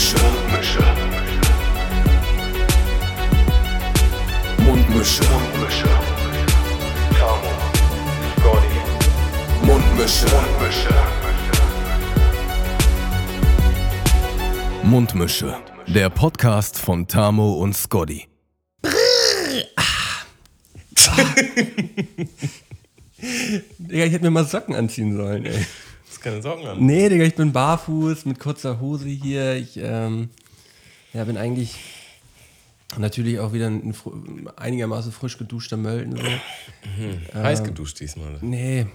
Mundmische. Mundmische. Mundmische. Mundmische. Tamo. Scotty. Mundmische. Mundmische. Mundmische. Der Podcast von Tamo und Scotty. Digga, ich hätte mir mal Socken anziehen sollen, ey. Hast keine Socken an. Nee, Digga, ich bin barfuß mit kurzer Hose hier. Ich ähm, ja, bin eigentlich natürlich auch wieder ein fr- einigermaßen frisch geduschter Mölden. So. Heiß geduscht diesmal. Nee,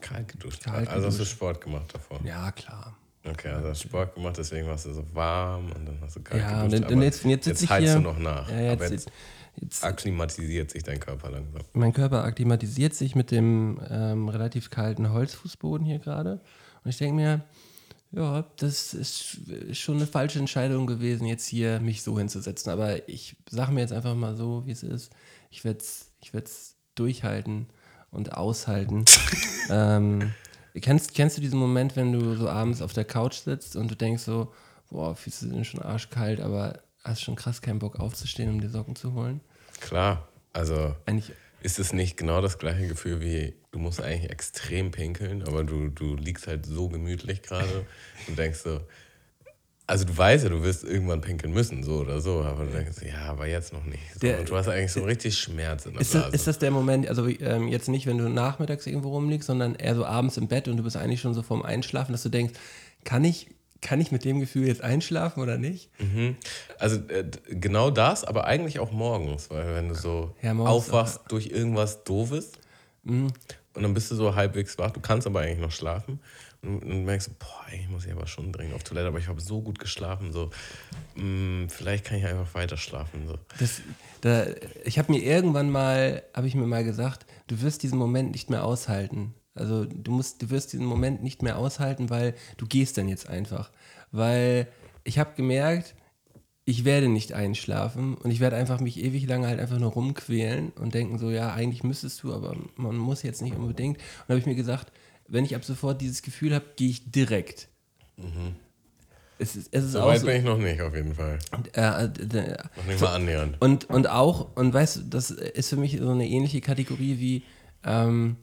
Kalt geduscht. Kalt also hast du. Sport gemacht davor. ja, klar. Okay, also hast Sport gemacht, deswegen warst du so warm und dann hast du kalt Ja, geduscht. dann- und jetzt, jetzt ich heizt du noch nach. Ja, jetzt, aber jetzt jetzt, akklimatisiert sich dein Körper langsam. mein Körper akklimatisiert sich mit dem ähm, relativ kalten Holzfußboden hier gerade. Und ich denke mir, ja, das ist schon eine falsche Entscheidung gewesen, jetzt hier mich so hinzusetzen. Aber ich sage mir jetzt einfach mal so, wie es ist. Ich werde es ich werd's durchhalten und aushalten. ähm, kennst, kennst du diesen Moment, wenn du so abends auf der Couch sitzt und du denkst so, boah, Füße sind schon arschkalt, aber hast schon krass keinen Bock aufzustehen, um dir Socken zu holen? Klar, also Eigentlich ist es nicht genau das gleiche Gefühl wie, du musst eigentlich extrem pinkeln, aber du, du liegst halt so gemütlich gerade und denkst so, also du weißt ja, du wirst irgendwann pinkeln müssen, so oder so, aber du denkst, ja, aber jetzt noch nicht. So, Der- und du hast eigentlich so richtig Schmerz in der Ist Blase. das, ist das der Moment, also ähm, jetzt nicht, wenn du nachmittags irgendwo rumliegst, sondern eher so abends im Bett und du bist eigentlich schon so vorm Einschlafen, dass du denkst, kann ich, kann ich mit dem Gefühl jetzt einschlafen oder nicht? Also äh, genau das, aber eigentlich auch morgens, weil wenn du so Ja, aufwachst durch irgendwas Doofes und dann bist du so halbwegs wach, du kannst aber eigentlich noch schlafen und dann merkst du, boah, eigentlich muss ich aber schon dringend auf Toilette, aber ich habe so gut geschlafen, so mh, vielleicht kann ich einfach weiter schlafen. So. Da, ich habe mir irgendwann mal, habe ich mir mal gesagt, du wirst diesen Moment nicht mehr aushalten. Also du musst, du wirst diesen Moment nicht mehr aushalten, weil du gehst dann jetzt einfach. Weil ich habe gemerkt, ich werde nicht einschlafen und ich werde einfach mich ewig lange halt einfach nur rumquälen und denken so, ja, eigentlich müsstest du, aber man muss jetzt nicht unbedingt. Und da habe ich mir gesagt, wenn ich ab sofort dieses Gefühl habe, gehe ich direkt. Es ist, es ist So weit so, bin ich noch nicht, auf jeden Fall. äh, äh, Noch nicht mal annähernd. und, und auch, und weißt du, das ist für mich so eine ähnliche Kategorie wie ähm,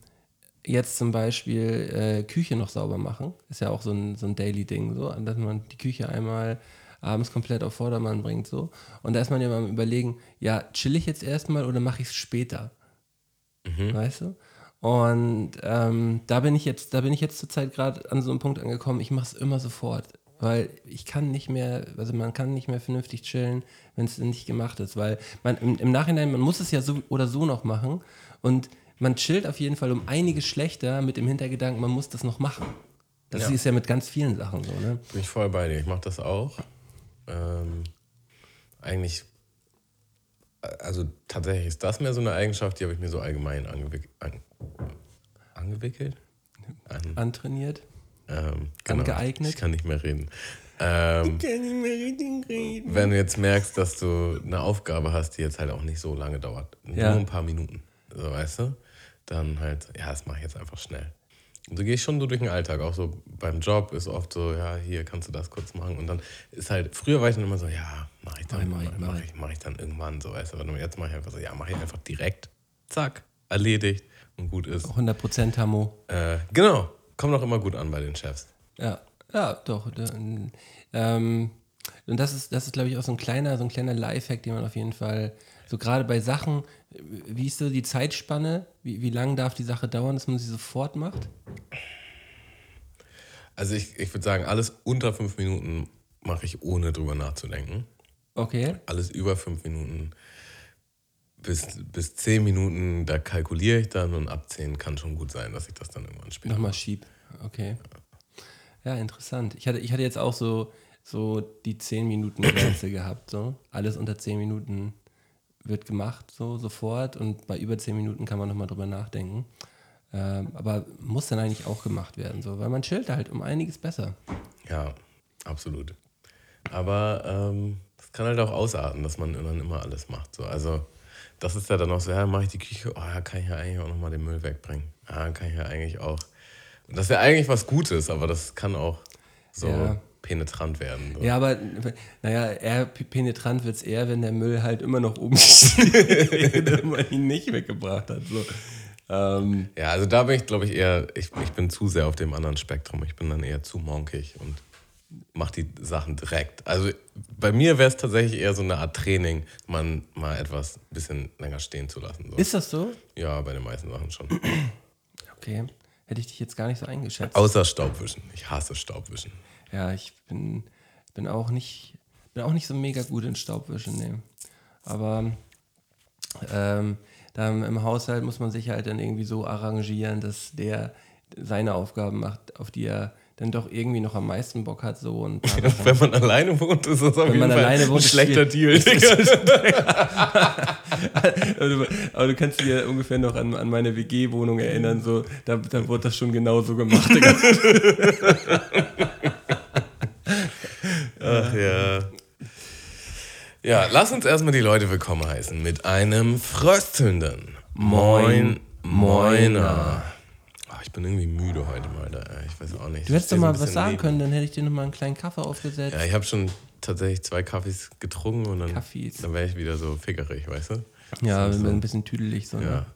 jetzt zum Beispiel äh, Küche noch sauber machen. Ist ja auch so ein, so ein Daily-Ding, so, dass man die Küche einmal abends komplett auf Vordermann bringt. so. Und da ist man ja mal am überlegen, ja, chill ich jetzt erstmal oder mache ich es später? Weißt du? Und ähm, da bin ich jetzt, da bin ich jetzt zurzeit gerade an so einem Punkt angekommen, ich mache es immer sofort. Weil ich kann nicht mehr, also man kann nicht mehr vernünftig chillen, wenn es nicht gemacht ist. Weil man im, im Nachhinein, man muss es ja so oder so noch machen. Und man chillt auf jeden Fall um einiges schlechter mit dem Hintergedanken, man muss das noch machen. Das Ja. ist ja mit ganz vielen Sachen so, ne? Bin ich voll bei dir. Ich mache das auch. Ähm, eigentlich, also tatsächlich ist das mehr so eine Eigenschaft, die habe ich mir so allgemein angewick an, angewickelt. An, Antrainiert. ähm, Angeeignet? Ich kann nicht mehr reden. Ähm, wenn du jetzt merkst, dass du eine Aufgabe hast, die jetzt halt auch nicht so lange dauert, Ja. nur ein paar Minuten, so weißt du, dann halt, ja, das mache ich jetzt einfach schnell. Du gehst schon so durch den Alltag, auch so beim Job ist oft so, ja, hier kannst du das kurz machen. Und dann ist halt, früher war ich dann immer so, ja, mache ich dann, Mach ich, mach, mach mach ich. mach ich dann irgendwann, so weißt du. Aber jetzt mache ich einfach so, ja, mache ich einfach direkt, zack, erledigt und gut ist. 100% Hamo. Äh, genau, kommt auch immer gut an bei den Chefs. Ja, ja, doch. da- Ähm, und das ist, das ist, glaube ich, auch so ein kleiner, so ein kleiner Lifehack, den man auf jeden Fall, so gerade bei Sachen, wie ist so die Zeitspanne? Wie, wie lange darf die Sache dauern, dass man sie sofort macht? Also ich, ich würde sagen, alles unter fünf Minuten mache ich ohne drüber nachzudenken. Okay. Alles über fünf Minuten bis, bis zehn Minuten, da kalkuliere ich dann und ab zehn kann schon gut sein, dass ich das dann irgendwann spiele. Nochmal schieb. Okay. Ja, interessant. Ich hatte, ich hatte jetzt auch so, so die 10 Minuten Grenze gehabt. So. Alles unter 10 Minuten wird gemacht, so sofort. Und bei über 10 Minuten kann man nochmal drüber nachdenken. Ähm, aber muss dann eigentlich auch gemacht werden, so, weil man chillt halt um einiges besser. Ja, absolut. Aber ähm, das kann halt auch ausarten, dass man dann immer alles macht. So. Also das ist ja dann auch so, ja, mache ich die Küche, oh, ja, kann ich ja eigentlich auch nochmal den Müll wegbringen. Ja, kann ich ja eigentlich auch. Und das wäre eigentlich was Gutes, aber das kann auch so Ja. Penetrant werden. So. Ja, aber naja, eher penetrant wird es eher, wenn der Müll halt immer noch oben steht und man ihn nicht weggebracht hat. So. Ähm, Ja, also da bin ich, glaube ich, eher, ich, ich bin zu sehr auf dem anderen Spektrum. Ich bin dann eher zu monkig und mache die Sachen direkt. Also bei mir wäre es tatsächlich eher so eine Art Training, man mal etwas ein bisschen länger stehen zu lassen. So. ist das so? Ja, bei den meisten Sachen schon. Okay. Hätte ich dich jetzt gar nicht so eingeschätzt. Außer Staubwischen. Ich hasse Staubwischen. Ja, ich bin, bin auch nicht bin auch nicht so mega gut in Staubwischen, nee. Aber ähm, da im Haushalt muss man sich halt dann irgendwie so arrangieren, dass der seine Aufgaben macht, auf die er dann doch irgendwie noch am meisten Bock hat. So und Wenn man alleine wohnt, ist das auf Wenn jeden man Fall wohnt, ein schlechter Deal. Aber, du, aber du kannst dich ja ungefähr noch an, an meine WG-Wohnung erinnern, so, da, da wurde das schon genauso gemacht. Digga. Ach ja. Ja, lass uns erstmal die Leute willkommen heißen mit einem fröstelnden Moin Moiner. Ach, ich bin irgendwie müde heute mal. Da. Ich weiß auch nicht. Du hättest doch mal was sagen neben. können, dann hätte ich dir noch mal einen kleinen Kaffee aufgesetzt. Ja, ich habe schon tatsächlich zwei Kaffees getrunken und dann, Kaffees. dann wäre ich wieder so fickerig, weißt du? Ja, so, ein bisschen tüdelig. So, Ja. ne?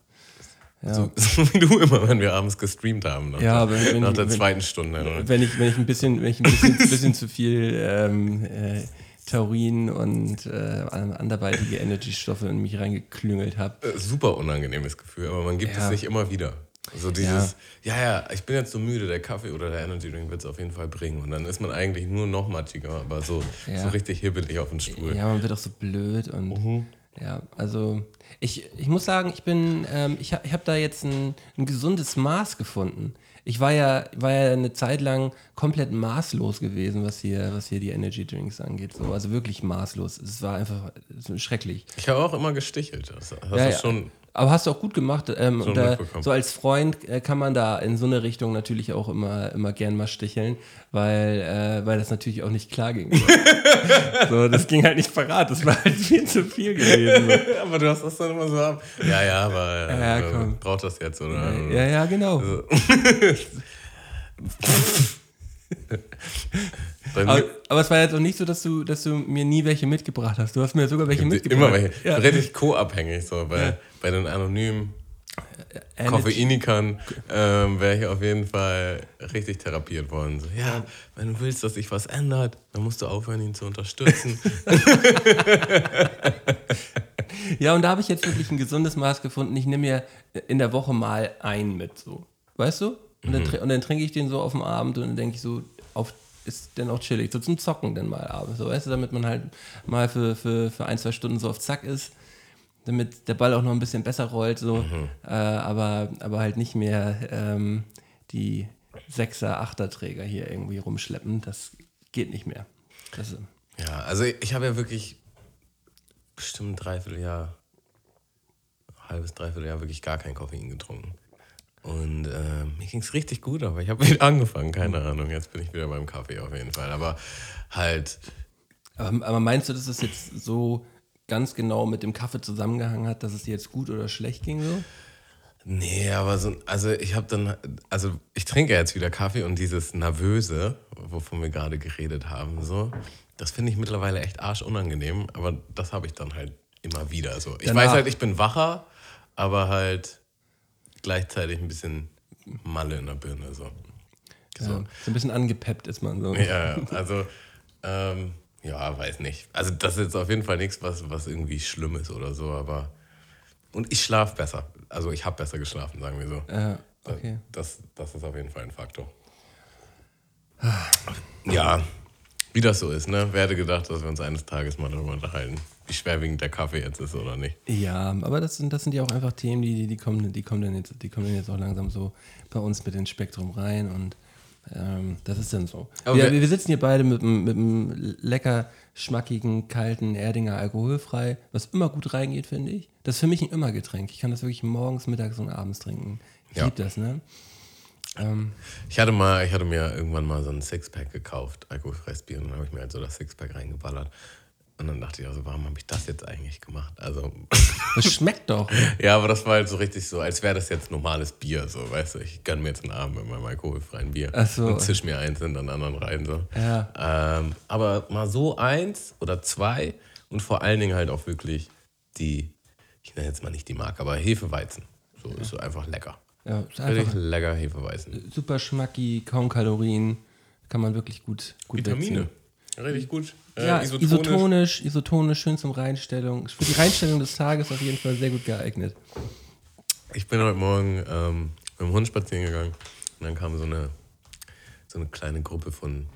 ja. So, so wie du immer, wenn wir abends gestreamt haben. Nach, Ja, der, aber wenn- nach der wenn- zweiten Stunde. Oder? Wenn ich, wenn ich ein bisschen, wenn ich ein bisschen, bisschen zu viel ähm, äh, Taurin und äh, anderweitige Energy-Stoffe in mich reingeklüngelt habe. Äh, Super unangenehmes Gefühl, aber man gibt Ja. es sich immer wieder. So dieses, ja. ja, ich bin jetzt so müde, der Kaffee oder der Energy Drink wird es auf jeden Fall bringen. Und dann ist man eigentlich nur noch matschiger, aber so, Ja. so richtig hibbelig auf den Stuhl. Ja, man wird auch so blöd und Mhm. ja, also ich, ich muss sagen, ich bin, ähm, ich habe ich hab da jetzt ein, ein gesundes Maß gefunden. Ich war ja, war ja eine Zeit lang komplett maßlos gewesen, was hier, was hier die Energy Drinks angeht. So. Also wirklich maßlos. Es war einfach schrecklich. Ich habe auch immer gestichelt. Das hast Ja, du ja. schon. Aber hast du auch gut gemacht. Ähm, und da, so als Freund äh, kann man da in so eine Richtung natürlich auch immer, immer gern mal sticheln, weil, äh, weil das natürlich auch nicht klar ging. so, das ging halt nicht parat. Das war halt viel zu viel gewesen. So. aber du hast das dann immer so ab. Ja, ja, aber äh, Ja, braucht das jetzt, oder? Ja, ja, genau. Dann Aber, aber es war jetzt auch nicht so, dass du, dass du mir nie welche mitgebracht hast. Du hast mir sogar welche mitgebracht. immer welche. Ja. Richtig co-abhängig, so bei, bei den anonymen Energy- Koffeinikern ähm, wäre ich auf jeden Fall richtig therapiert worden. So, ja, wenn du willst, dass sich was ändert, dann musst du aufhören, ihn zu unterstützen. Ja, und da habe ich jetzt wirklich ein gesundes Maß gefunden. Ich nehme mir in der Woche mal einen mit, so. Weißt du? Und dann, tr- und dann trinke ich den so auf dem Abend und dann denke ich so, auf, ist dann auch chillig. So zum Zocken dann mal abends, so, weißt du, damit man halt mal für, für, für ein, zwei Stunden so auf Zack ist. Damit der Ball auch noch ein bisschen besser rollt, so. Äh, aber, aber halt nicht mehr ähm, die Sechser, Achter-Träger hier irgendwie rumschleppen. Das geht nicht mehr. Das, ja, also ich habe ja wirklich bestimmt ein Dreivierteljahr, halbes Dreivierteljahr wirklich gar kein Koffein getrunken. Und äh, mir ging es richtig gut, aber ich habe wieder angefangen, keine Ahnung. Jetzt bin ich wieder beim Kaffee auf jeden Fall. Aber halt, Aber, aber meinst du, dass es jetzt so ganz genau mit dem Kaffee zusammengehangen hat, dass es dir jetzt gut oder schlecht ging so? Nee, aber so, also ich habe dann, also ich trinke jetzt wieder Kaffee und dieses Nervöse, wovon wir gerade geredet haben, so, das finde ich mittlerweile echt arschunangenehm, aber das habe ich dann halt immer wieder so. Ich Danach. weiß halt, ich bin wacher, aber halt gleichzeitig ein bisschen Malle in der Birne, so. So, so ein bisschen angepeppt ist man so. Ja, ja, also, ähm, ja, weiß nicht. Also das ist jetzt auf jeden Fall nichts, was, was irgendwie schlimm ist oder so, aber, und ich schlafe besser. Also ich habe besser geschlafen, sagen wir so. Ja, okay. Das, das ist auf jeden Fall ein Faktor. Ja, wie das so ist, ne? Wer hätte gedacht, dass wir uns eines Tages mal darüber unterhalten, wie schwerwiegend der Kaffee jetzt ist oder nicht. Ja, aber das sind, das sind ja auch einfach Themen, die, die, die, kommen, die, kommen dann jetzt, die kommen dann jetzt auch langsam so bei uns mit ins Spektrum rein und ähm, das ist dann so. Aber wir, wir sitzen hier beide mit, einem- mit einem lecker, schmackigen, kalten Erdinger alkoholfrei, was immer gut reingeht, finde ich. Das ist für mich ein immer Getränk. Ich kann das wirklich morgens, mittags und abends trinken. Ich Ja. liebe das, ne? Ähm, Ich hatte mal, ich hatte mir irgendwann mal so ein Sixpack gekauft, alkoholfreies Bier, und dann habe ich mir halt so das Sixpack reingeballert. Und dann dachte ich also, warum habe ich das jetzt eigentlich gemacht? Also, Das schmeckt doch. ja, aber das war halt so richtig so, als wäre das jetzt normales Bier, so, weißt du, ich gönne mir jetzt einen Abend mit meinem alkoholfreien Bier Ach so. und zisch mir eins in den anderen rein, so. Ja. Ähm, aber mal so eins oder zwei und vor allen Dingen halt auch wirklich die, ich nenne jetzt mal nicht die Marke, aber Hefeweizen. So ist so einfach lecker. Ja, ist einfach lecker Hefeweizen. super schmacki, kaum Kalorien. Kann man wirklich gut, gut Vitamine. wegziehen. Richtig gut. Äh, Ja, isotonisch. isotonisch. isotonisch, schön zum Reinstellung. Für die Reinstellung des Tages auf jeden Fall sehr gut geeignet. Ich bin heute Morgen ähm, mit dem Hund spazieren gegangen und dann kam so eine, so eine kleine Gruppe von,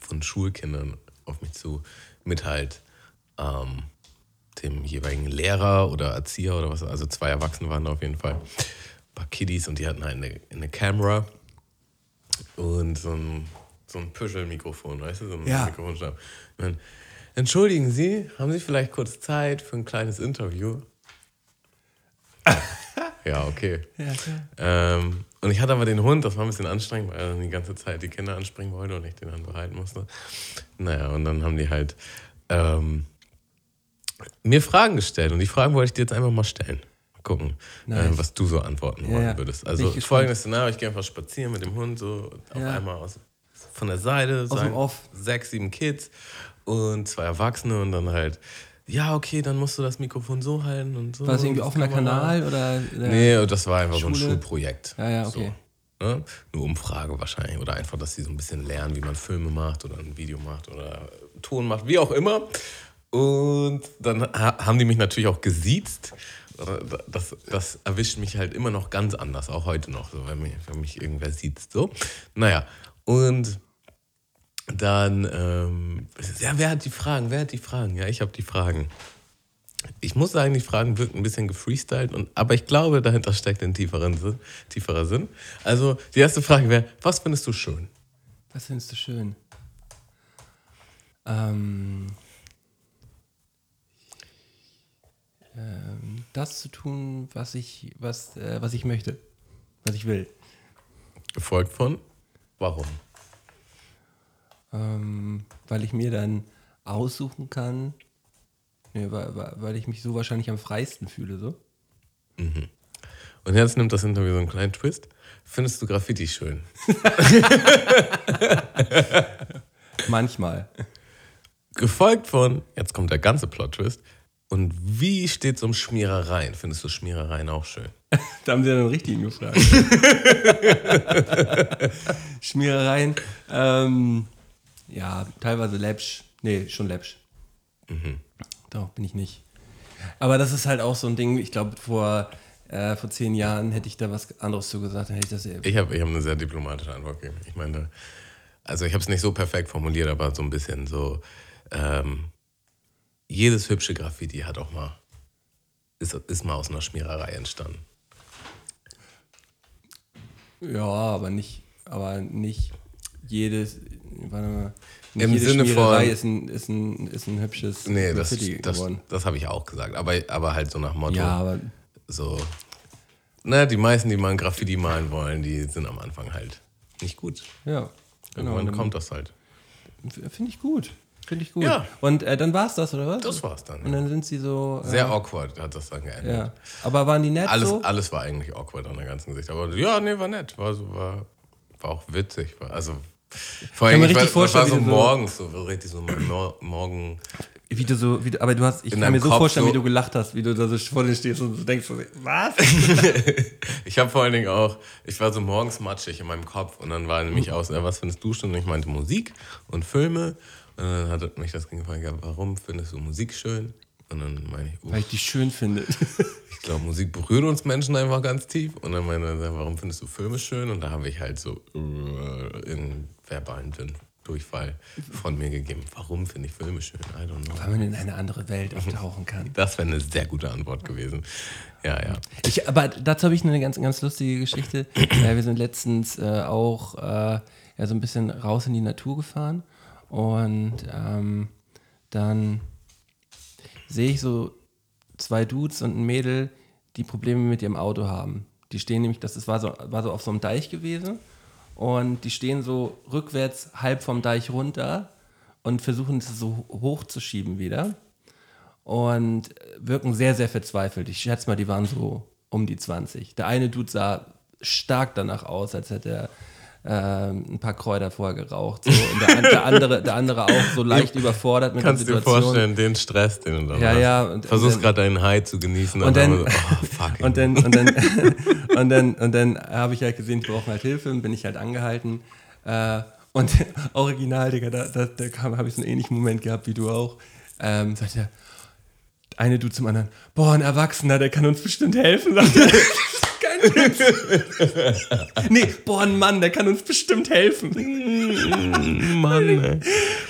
von Schulkindern auf mich zu, mit halt ähm, dem jeweiligen Lehrer oder Erzieher oder was, also zwei Erwachsene waren da auf jeden Fall, ein paar Kiddies und die hatten halt eine, eine Kamera und so ein, so ein Püschel-Mikrofon, weißt du, so ein Ja. Mikrofonstab. Dann, Entschuldigen Sie, haben Sie vielleicht kurz Zeit für ein kleines Interview? ja, okay. Ja. Ähm, und ich hatte aber den Hund, das war ein bisschen anstrengend, weil er dann die ganze Zeit die Kinder anspringen wollte und ich den dann behalten musste. Naja, und dann haben die halt ähm, mir Fragen gestellt und die Fragen wollte ich dir jetzt einfach mal stellen. Mal gucken, Nice. äh, was du so antworten Ja, wollen würdest. Also folgendes Szenario, ich gehe einfach spazieren mit dem Hund, so auf Ja. einmal aus, von der Seite, sagen Off. sechs, sieben Kids und zwei Erwachsene und dann halt, ja, okay, dann musst du das Mikrofon so halten und so. War das irgendwie offener. Kanal oder? Nee, das war einfach so ein Schule? Schulprojekt. Ja, ja, okay. So, ne? Eine Umfrage wahrscheinlich. Oder einfach, dass sie so ein bisschen lernen, wie man Filme macht oder ein Video macht oder Ton macht, wie auch immer. Und dann ha haben die mich natürlich auch gesiezt. Das, das erwischt mich halt immer noch ganz anders, auch heute noch, so, wenn, mich, wenn mich irgendwer sieht. So. Naja, und dann, ähm, ja, wer hat die Fragen? Wer hat die Fragen? Ja, ich habe die Fragen. Ich muss sagen, die Fragen wirken ein bisschen gefreestylt, und, aber ich glaube, dahinter steckt ein tieferen Sinn, tieferer Sinn. Also, die erste Frage wäre: Was findest du schön? Was findest du schön? Ähm, ähm, das zu tun, was ich, was, äh, was ich möchte, was ich will. Gefolgt von? Warum? Ähm, weil ich mir dann aussuchen kann, nee, weil, weil- ich mich so wahrscheinlich am freisten fühle. So. Und jetzt nimmt das Interview so einen kleinen Twist. Findest du Graffiti schön? Manchmal. Gefolgt von, jetzt kommt der ganze Plot-Twist. Und wie steht es um Schmierereien? Findest du Schmierereien auch schön? Da haben sie ja den richtigen gefragt. Schmierereien. Ähm, ja, teilweise läppsch. Nee, schon läppsch. Doch, bin ich nicht. Aber das ist halt auch so ein Ding, ich glaube, vor, äh, vor zehn Jahren hätte ich da was anderes zu gesagt, dann hätte ich das ja. Ich habe ich hab eine sehr diplomatische Antwort gegeben. Ich meine, also ich habe es nicht so perfekt formuliert, aber so ein bisschen so, ähm, jedes hübsche Graffiti hat auch mal, ist, ist mal aus einer Schmiererei entstanden. Ja, aber nicht, aber nicht jedes. Warte mal. Nicht Im jede Sinne Schmiererei von- ist ein, ist ein, ist ein hübsches Nee, das, Graffiti das, geworden. das habe ich auch gesagt. Aber, aber halt so nach Motto, Ja, aber so, na, die meisten, die mal ein Graffiti malen wollen, die sind am Anfang halt nicht gut. ja. Genau, Irgendwann kommt das halt. Finde ich gut. Finde ich gut. Ja. Und äh, dann war es das, oder was? Das war's dann. Und dann sind sie so. Äh, Sehr awkward hat das dann geendet. Ja. Aber waren die nett Alles, so? alles war eigentlich awkward an der ganzen Sicht. Aber ja, nee, war nett. War, so, war, war auch witzig. War, also, vor allem, ich war, war vorstellen, so morgens, so richtig so mor morgen. Wie du so, wie du, aber du hast, ich kann mir so Kopf vorstellen, so- wie du gelacht hast, wie du da so vor dir stehst und so denkst, so, was? Ich habe vor allen Dingen auch, ich war so morgens matschig in meinem Kopf und dann war nämlich aus, äh, was findest du schon? Und ich meinte Musik und Filme. Und dann hat mich das gefragt, ja, warum findest du Musik schön? Und dann meine ich, Weil ich dich schön finde. ich glaube, Musik berührt uns Menschen einfach ganz tief. Und dann meinte er, warum findest du Filme schön? Und da habe ich halt so äh, in verbalen Durchfall von mir gegeben. Warum finde ich Filme schön? I don't know. Weil man in eine andere Welt auftauchen kann. Das wäre eine sehr gute Antwort gewesen. Ja, ja. Ich, aber dazu habe ich eine ganz, ganz lustige Geschichte. wir sind letztens äh, auch äh, ja, so ein bisschen raus in die Natur gefahren und ähm, dann sehe ich so zwei Dudes und ein Mädel, die Probleme mit ihrem Auto haben. Die stehen nämlich, das ist, war, so, war so auf so einem Deich gewesen und die stehen so rückwärts halb vom Deich runter und versuchen es so hochzuschieben wieder und wirken sehr, sehr verzweifelt. Ich schätze mal, die waren so um die 20. Der eine Dude sah stark danach aus, als hätte er ähm, ein paar Kräuter vorher geraucht. So. Und der, der, andere, der andere auch so leicht überfordert mit Kannst der dir Situation. vorstellen, den Stress, den du dann Ja, hast. ja, und- Versuchst gerade deinen High zu genießen. Und dann- oh. Und dann, und dann, und dann, und dann habe ich halt gesehen, die brauchen halt Hilfe, und bin ich halt angehalten. Äh, und original, Digga, da, da, da kam- habe ich so einen ähnlichen Moment gehabt wie du auch. Ähm, sagt er, eine du zum anderen, boah, ein Erwachsener, der kann uns bestimmt helfen, sagt er. Nee, boah, ein Mann, der kann uns bestimmt helfen. Mann, ey.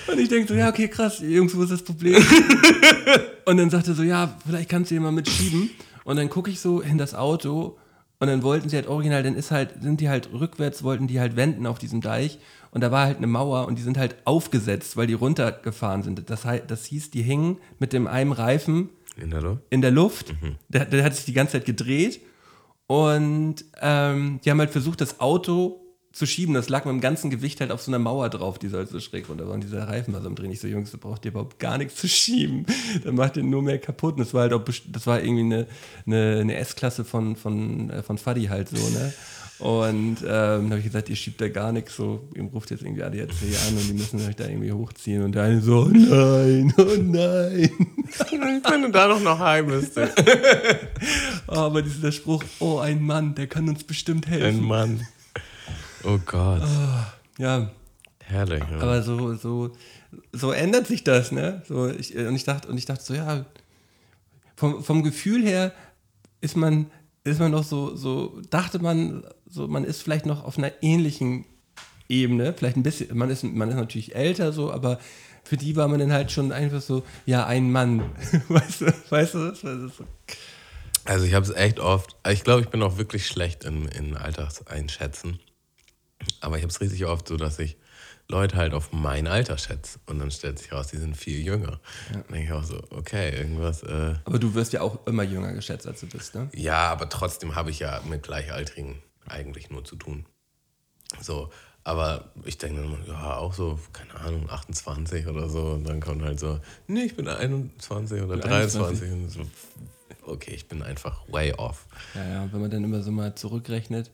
Und ich denke so, ja, okay, krass, Jungs, wo ist das Problem? und dann sagt er so, ja, vielleicht kannst du ihn mal mitschieben. Und dann gucke ich so in das Auto und dann wollten sie halt original, dann ist halt, sind die halt rückwärts, wollten die halt wenden auf diesem Deich. Und da war halt eine Mauer und die sind halt aufgesetzt, weil die runtergefahren sind. Das, das hieß, die hingen mit dem einen Reifen In der Luft? in der Luft. Der, der hat sich die ganze Zeit gedreht. Und ähm, die haben halt versucht, das Auto zu schieben. Das lag mit dem ganzen Gewicht halt auf so einer Mauer drauf, die halt so schräg runter war. Und dieser Reifen war so am Drehen. Ich so, Jungs, da braucht ihr überhaupt gar nichts zu schieben. Dann macht ihr nur mehr kaputt. Und das war halt auch, das war irgendwie eine, eine, eine S-Klasse von, von, äh, von Fadi halt so, ne? Und ähm, dann habe ich gesagt, ihr schiebt da gar nichts so. Ihm ruft jetzt irgendwie ADAC an und die müssen euch da irgendwie hochziehen. Und der eine so, oh nein, oh nein. Wenn du da noch noch heim bist. Oh, aber dieser Spruch, oh, ein Mann, der kann uns bestimmt Ein helfen. Mann. Oh Gott. Ja, Herrlich. Ja. aber so, so, so ändert sich das, ne? So, ich, und, ich dachte, und ich dachte so, ja, vom, vom Gefühl her ist man, ist man noch so, so, dachte man, so, man ist vielleicht noch auf einer ähnlichen Ebene, vielleicht ein bisschen, man ist, man ist natürlich älter so, aber für die war man dann halt schon einfach so, ja, ein Mann. weißt du, weißt du, das so, Also ich habe es echt oft, ich glaube, ich bin auch wirklich schlecht in, in Alterseinschätzen. Aber ich habe es richtig oft so, dass ich Leute halt auf mein Alter schätze. Und dann stellt sich raus, die sind viel jünger. Dann denke ich auch so, okay, irgendwas. Äh, aber du wirst ja auch immer jünger geschätzt, als du bist, ne? ja, aber trotzdem habe ich ja mit Gleichaltrigen eigentlich nur zu tun. So, aber ich denke dann ja, auch so, keine Ahnung, 28 oder so. Und dann kommt halt so, nee, ich bin 21 oder 23. Und so, okay, ich bin einfach way off. Ja, ja, wenn man dann immer so mal zurückrechnet,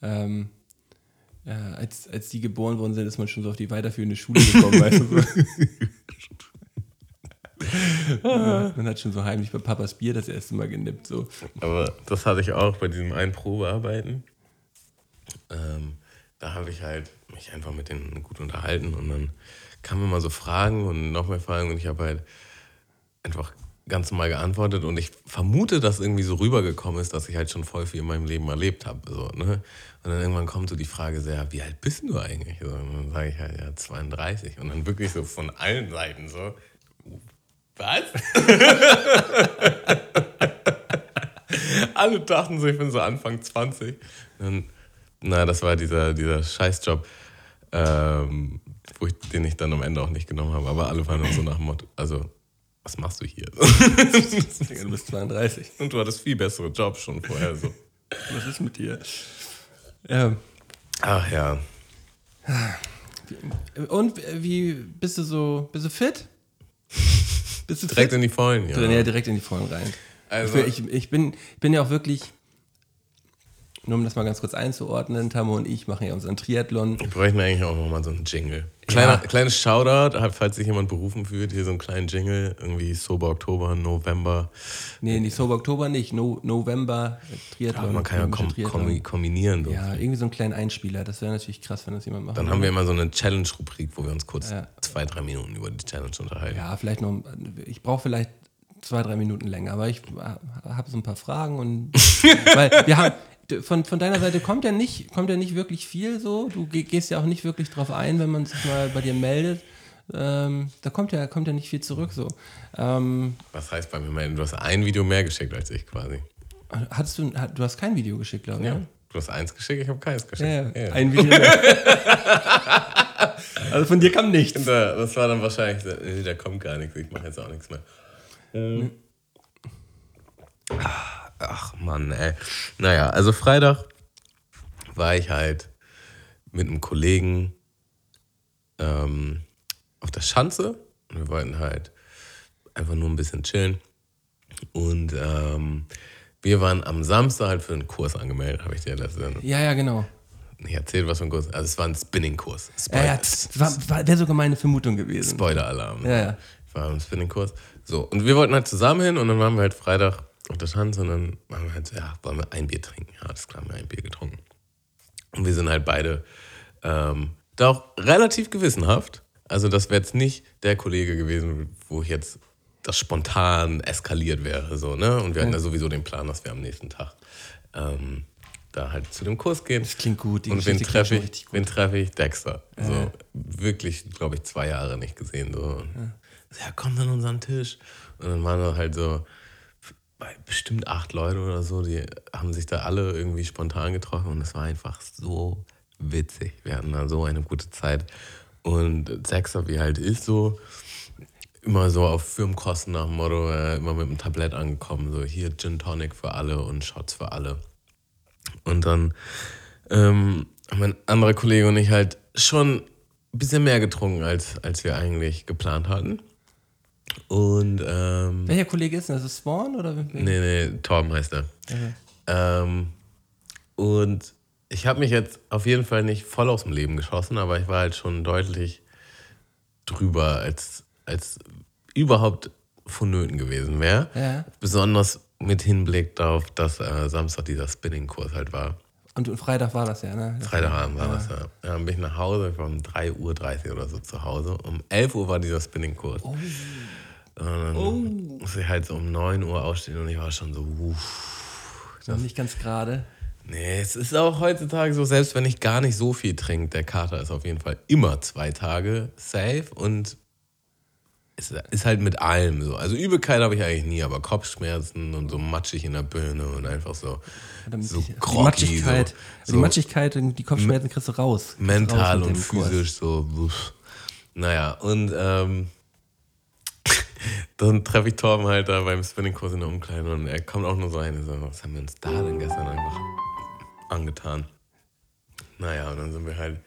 ähm, ja, als, als die geboren worden sind, ist man schon so auf die weiterführende Schule gekommen, weißt du? So. Ja, man hat schon so heimlich bei Papas Bier das erste Mal genippt, so. Aber das hatte ich auch bei diesem einen Probearbeiten. Ähm, da habe ich halt mich einfach mit denen gut unterhalten und dann kamen immer so Fragen und noch mehr Fragen und ich habe halt einfach ganz normal geantwortet und ich vermute, dass irgendwie so rübergekommen ist, dass ich halt schon voll viel in meinem Leben erlebt habe. So, ne? Und dann irgendwann kommt so die Frage sehr, wie alt bist du eigentlich? So, und dann sage ich halt, ja, 32. Und dann wirklich so von allen Seiten so, was? Alle dachten so, ich bin so Anfang 20. Und, na, das war dieser, dieser Scheißjob, ähm, ich, den ich dann am Ende auch nicht genommen habe. Aber alle waren dann so nach dem Motto, also, was machst du hier? Du bist 32. Und du hattest viel bessere Jobs schon vorher. So. Was ist mit dir? Ja. Ach ja. Und wie bist du so, bist du fit? Bist du Direkt fit? in die Vollen, ja. Ja, direkt in die Vollen rein. Also- ich, ich, bin, ich bin ja auch wirklich, nur um das mal ganz kurz einzuordnen, Tamo und ich machen ja unseren Triathlon. Wir bräuchten eigentlich auch nochmal so einen Jingle. Kleiner, Ja. Kleines Shoutout, falls sich jemand berufen fühlt, hier so einen kleinen Jingle, irgendwie Sober Oktober, November. Nee, nicht Sober Oktober nicht, no, November, äh, Triathlon. Aber man kann ja kom kom kombinieren. So. Ja, irgendwie so einen kleinen Einspieler, das wäre natürlich krass, wenn das jemand macht. Dann haben wir immer so eine Challenge-Rubrik, wo wir uns kurz Ja. zwei, drei Minuten über die Challenge unterhalten. Ja, vielleicht noch, ich brauche vielleicht zwei, drei Minuten länger, aber ich habe so ein paar Fragen und, weil wir haben, von, von deiner Seite kommt ja nicht, kommt ja nicht wirklich viel so, du geh- gehst ja auch nicht wirklich drauf ein, wenn man sich mal bei dir meldet. Ähm, da kommt ja, kommt ja nicht viel zurück so. Ähm, Was heißt bei mir melden? Du hast ein Video mehr geschickt als ich quasi. hattest du, du hast kein Video geschickt, glaube ich. Ja. ne? Du hast eins geschickt, ich habe keins geschickt. Ja, ja. Ein Video mehr. also von dir kam nichts. Das war dann wahrscheinlich, nee, da kommt gar nichts, ich mache jetzt auch nichts mehr. Ähm. Ach, Ach Mann, ey. Naja, also Freitag war ich halt mit einem Kollegen ähm, auf der Schanze wir wollten halt einfach nur ein bisschen chillen. Und ähm, wir waren am Samstag halt für einen Kurs angemeldet, habe ich dir letzte Ja, ja, genau. nicht erzählt, was für ein Kurs. Also es war ein Spinning-Kurs. Ja, ja, das war, war, wäre sogar meine Vermutung gewesen. Spoiler-Alarm. Ja, ja. Ich war im Spinning-Kurs. So, und wir wollten halt zusammen hin und dann waren wir halt Freitag dann waren wir halt so, ja, wollen wir ein Bier trinken? Ja, alles klar, haben wir ein Bier getrunken. Und wir sind halt beide ähm, da auch relativ gewissenhaft. Also das wäre jetzt nicht der Kollege gewesen, wo ich jetzt das spontan eskaliert wäre. So, ne? Und wir hatten ja sowieso den Plan, dass wir am nächsten Tag ähm, da halt zu dem Kurs gehen. Das klingt gut. Die Und wen treffe ich? Wen treffe ich? Dexter. So, wirklich, glaube ich, zwei Jahre nicht gesehen. So. So, Ja, komm an unseren Tisch. Und dann waren da halt so bestimmt acht Leute oder so, die haben sich da alle irgendwie spontan getroffen und es war einfach so witzig. Wir hatten da so eine gute Zeit. Und Dexter, wie halt ist so, immer so auf Firmenkosten nach dem Motto, äh, immer mit einem Tablett angekommen, so hier Gin Tonic für alle und Shots für alle. Und dann ähm, haben mein anderer Kollege und ich halt schon ein bisschen mehr getrunken, als, als wir eigentlich geplant hatten. Und ähm, Welcher Kollege ist denn das? Ist das Spawn oder? nee, nee, Torben heißt er. Ähm, und ich habe mich jetzt auf jeden Fall nicht voll aus dem Leben geschossen, aber ich war halt schon deutlich drüber, als, als überhaupt vonnöten gewesen wäre. Ja. Besonders mit Hinblick darauf, dass äh, Samstag dieser Spinning-Kurs halt war. Und Freitag war das ja, ne? Freitagabend war das ja. Dann bin ich nach Hause, ich war um 3.30 Uhr oder so zu Hause. Um 11 Uhr war dieser Spinning-Kurs. Oh. Und dann musste ich halt so um 9 Uhr aufstehen und ich war schon so, uff. Noch nicht ganz gerade. Nee, es ist auch heutzutage so, selbst wenn ich gar nicht so viel trinke, der Kater ist auf jeden Fall immer zwei Tage safe und es ist halt mit allem so. Also Übelkeit habe ich eigentlich nie, aber Kopfschmerzen und so matschig in der Birne und einfach so, so die groggy, Matschigkeit, so, die Matschigkeit und die Kopfschmerzen kriegst du raus. Kriegst mental raus und dem Kurs. physisch so. Uff. Naja, und ähm, dann treffe ich Torben halt da beim Spinningkurs in der Umkleide und er kommt auch nur so rein und sagt, was haben wir uns da denn gestern einfach angetan? Naja, und dann sind wir halt,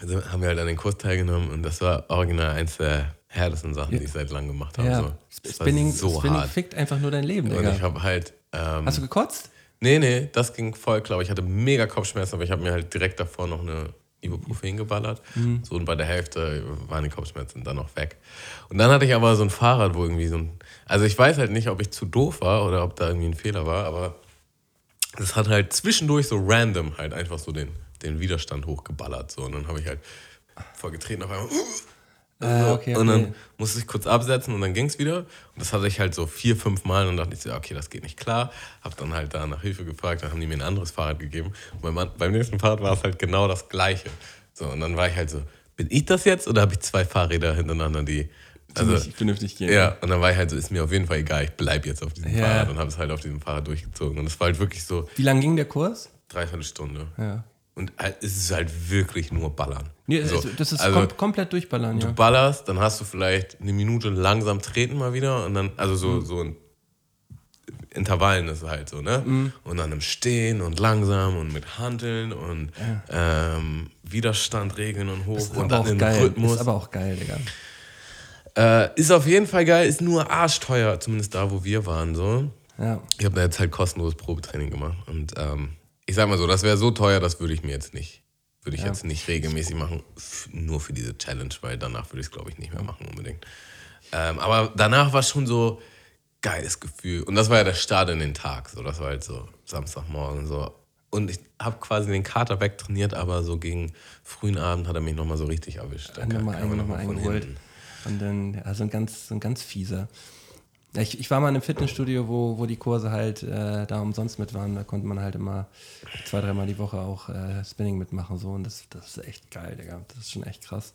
haben wir halt an den Kurs teilgenommen und das war original eins der härtesten Sachen, die ich seit langem gemacht habe. Ja, So, das Spinning, so Spinning hart. fickt einfach nur dein Leben, Und Digga. ich habe halt ähm, Hast du gekotzt? Nee, nee, das ging voll klar. Ich hatte mega Kopfschmerzen, aber ich habe mir halt direkt davor noch eine Ibuprofen geballert. So und bei der Hälfte waren die Kopfschmerzen dann noch weg. Und dann hatte ich aber so ein Fahrrad, wo irgendwie so ein. Also ich weiß halt nicht, ob ich zu doof war oder ob da irgendwie ein Fehler war, aber es hat halt zwischendurch so random halt einfach so den, den Widerstand hochgeballert. So. Und dann habe ich halt voll getreten auf einmal. Ah, So, okay, Und dann okay. musste ich kurz absetzen und dann ging es wieder. Und das hatte ich halt so vier, fünf Mal und dann dachte ich so, okay, das geht nicht klar. Hab dann halt da nach Hilfe gefragt, dann haben die mir ein anderes Fahrrad gegeben. Und beim, beim nächsten Fahrrad war es halt genau das Gleiche. So, und dann war ich halt so, bin ich das jetzt oder habe ich zwei Fahrräder hintereinander, die. Also, Nicht vernünftig gehen. ja, und dann war ich halt so, ist mir auf jeden Fall egal, ich bleib jetzt auf diesem Ja. Fahrrad und habe es halt auf diesem Fahrrad durchgezogen. Und es war halt wirklich so Wie lang ging der Kurs? dreiviertel Stunde. Ja. Und halt, es ist halt wirklich nur Ballern. Nee, so, also, das ist also, kom komplett durchballern, du ja. ballerst, dann hast du vielleicht eine Minute langsam treten mal wieder und dann, also so, so in Intervallen ist halt so, ne? Mhm. Und dann im Stehen und langsam und mit Handeln und ähm, Widerstand regeln und hoch und dann auch in geil. Rhythmus. Ist aber auch geil, Digga. äh, ist auf jeden Fall geil, ist nur arschteuer, zumindest da, wo wir waren, so. Ja. Ich habe da jetzt halt kostenloses Probetraining gemacht und ähm, ich sag mal so, das wäre so teuer, das würde ich mir jetzt nicht, würde ich Ja. jetzt nicht regelmäßig machen, nur für diese Challenge, weil danach würde ich es glaube ich nicht mehr machen unbedingt. Ähm, aber danach war schon so geiles Gefühl und das war ja der Start in den Tag, so das war halt so Samstagmorgen so und ich habe quasi den Kater wegtrainiert, aber so gegen frühen Abend hat er mich nochmal so richtig erwischt. Da Dann kam- nochmal kam er einen, noch noch mal mal von eingeholt. Und dann, ja, so ein ganz, ein ganz fieser. Ich, ich war mal in einem Fitnessstudio, wo, wo die Kurse halt äh, da umsonst mit waren. Da konnte man halt immer zwei, dreimal die Woche auch äh, Spinning mitmachen. So. Und das, das ist echt geil, Digga. Das ist schon echt krass.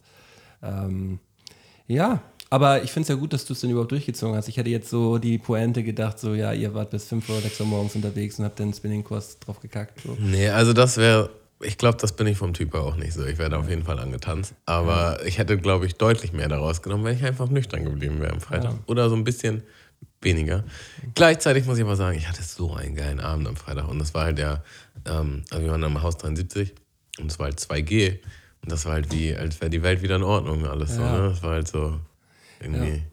Ähm, ja, aber ich finde es ja gut, dass du es dann überhaupt durchgezogen hast. Ich hätte jetzt so die Pointe gedacht, so, ja, ihr wart bis 5 oder 6 Uhr morgens unterwegs und habt den Spinning-Kurs drauf gekackt. So. Nee, also das wäre, ich glaube, das bin ich vom Typ her auch nicht so. Ich werde auf jeden Fall angetanzt. Aber ich hätte, glaube ich, deutlich mehr daraus genommen, wenn ich einfach nüchtern geblieben wäre am Freitag. Ja. Oder so ein bisschen weniger. Gleichzeitig muss ich aber sagen, ich hatte so einen geilen Abend am Freitag. Und das war halt ja, ähm, also wir waren am Haus 73 und es war halt 2G. Und das war halt wie, als wäre die Welt wieder in Ordnung, alles so, Ja. ne? Das war halt so irgendwie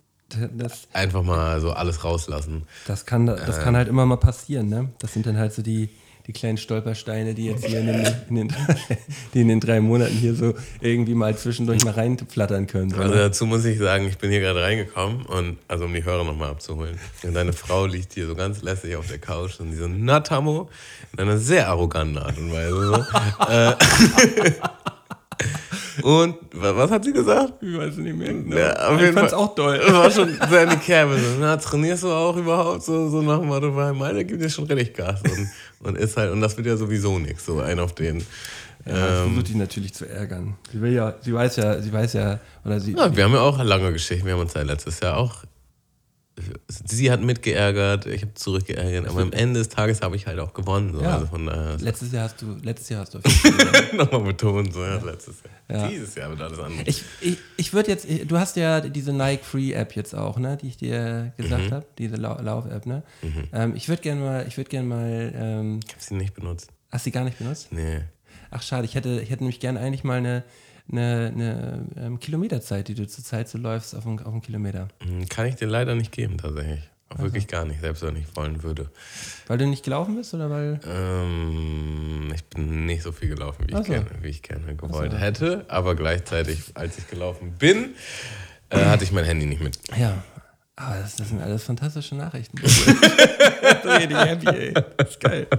Das, einfach mal so alles rauslassen. das, kann, das Ähm. kann halt immer mal passieren, ne? Das sind dann halt so die, die kleinen Stolpersteine, die jetzt hier in den, in den, die in den drei Monaten hier so irgendwie mal zwischendurch mal reinflattern können. So, Also dazu muss ich sagen, ich bin hier gerade reingekommen und also um die Hörer nochmal abzuholen. Und deine Frau liegt hier so ganz lässig auf der Couch und die so, na Tammo, in einer sehr arroganten Art und Weise. So. und wa- was hat sie gesagt? Ich weiß nicht mehr. genau. Ja, ich fand's Fall. auch toll. Das war schon sehr in die Kerbe. So, na, trainierst du auch überhaupt so, so nach dem Motto, weil meine gibt dir schon richtig Gas und, und ist halt, und das wird ja sowieso nichts, so ein auf den. Ja, Ähm, versuche die natürlich zu ärgern. Sie will ja, sie weiß ja, sie weiß ja, oder sie. Ja, wir haben ja auch lange Geschichten. Wir haben uns ja letztes Jahr auch. Sie hat mitgeärgert, ich habe zurückgeärgert, aber am Ende des Tages habe ich halt auch gewonnen. So. Ja. Also von daher letztes Jahr hast du, letztes Jahr hast du auf jeden Fall gewonnen. nochmal betont, so ja, letztes Jahr. Ja. Dieses Jahr wird alles anders. Ich, ich, ich würde jetzt, du hast ja diese Nike Free App jetzt auch, ne, die ich dir gesagt Mhm. habe, diese Lau Lauf-App, ne? Ähm, ich würde gerne mal, ich würde gerne mal, ähm, ich habe sie nicht benutzt. hast du die gar nicht benutzt? Nee. Ach schade, ich hätte, ich hätte nämlich gerne eigentlich mal eine, eine, eine ähm, Kilometerzeit, die du zurzeit so läufst auf einen, auf einen Kilometer. Hm, Kann ich dir leider nicht geben, tatsächlich. Auch wirklich gar nicht, selbst wenn ich wollen würde. Weil du nicht gelaufen bist oder weil. Ähm, ich bin nicht so viel gelaufen, wie ich, so. gerne, wie ich gerne gewollt so. hätte. Aber gleichzeitig, als ich gelaufen bin, äh, hatte ich mein Handy nicht mit. Ja. Aber das, das sind alles fantastische Nachrichten. Richtig happy, ey. Das ist geil. Das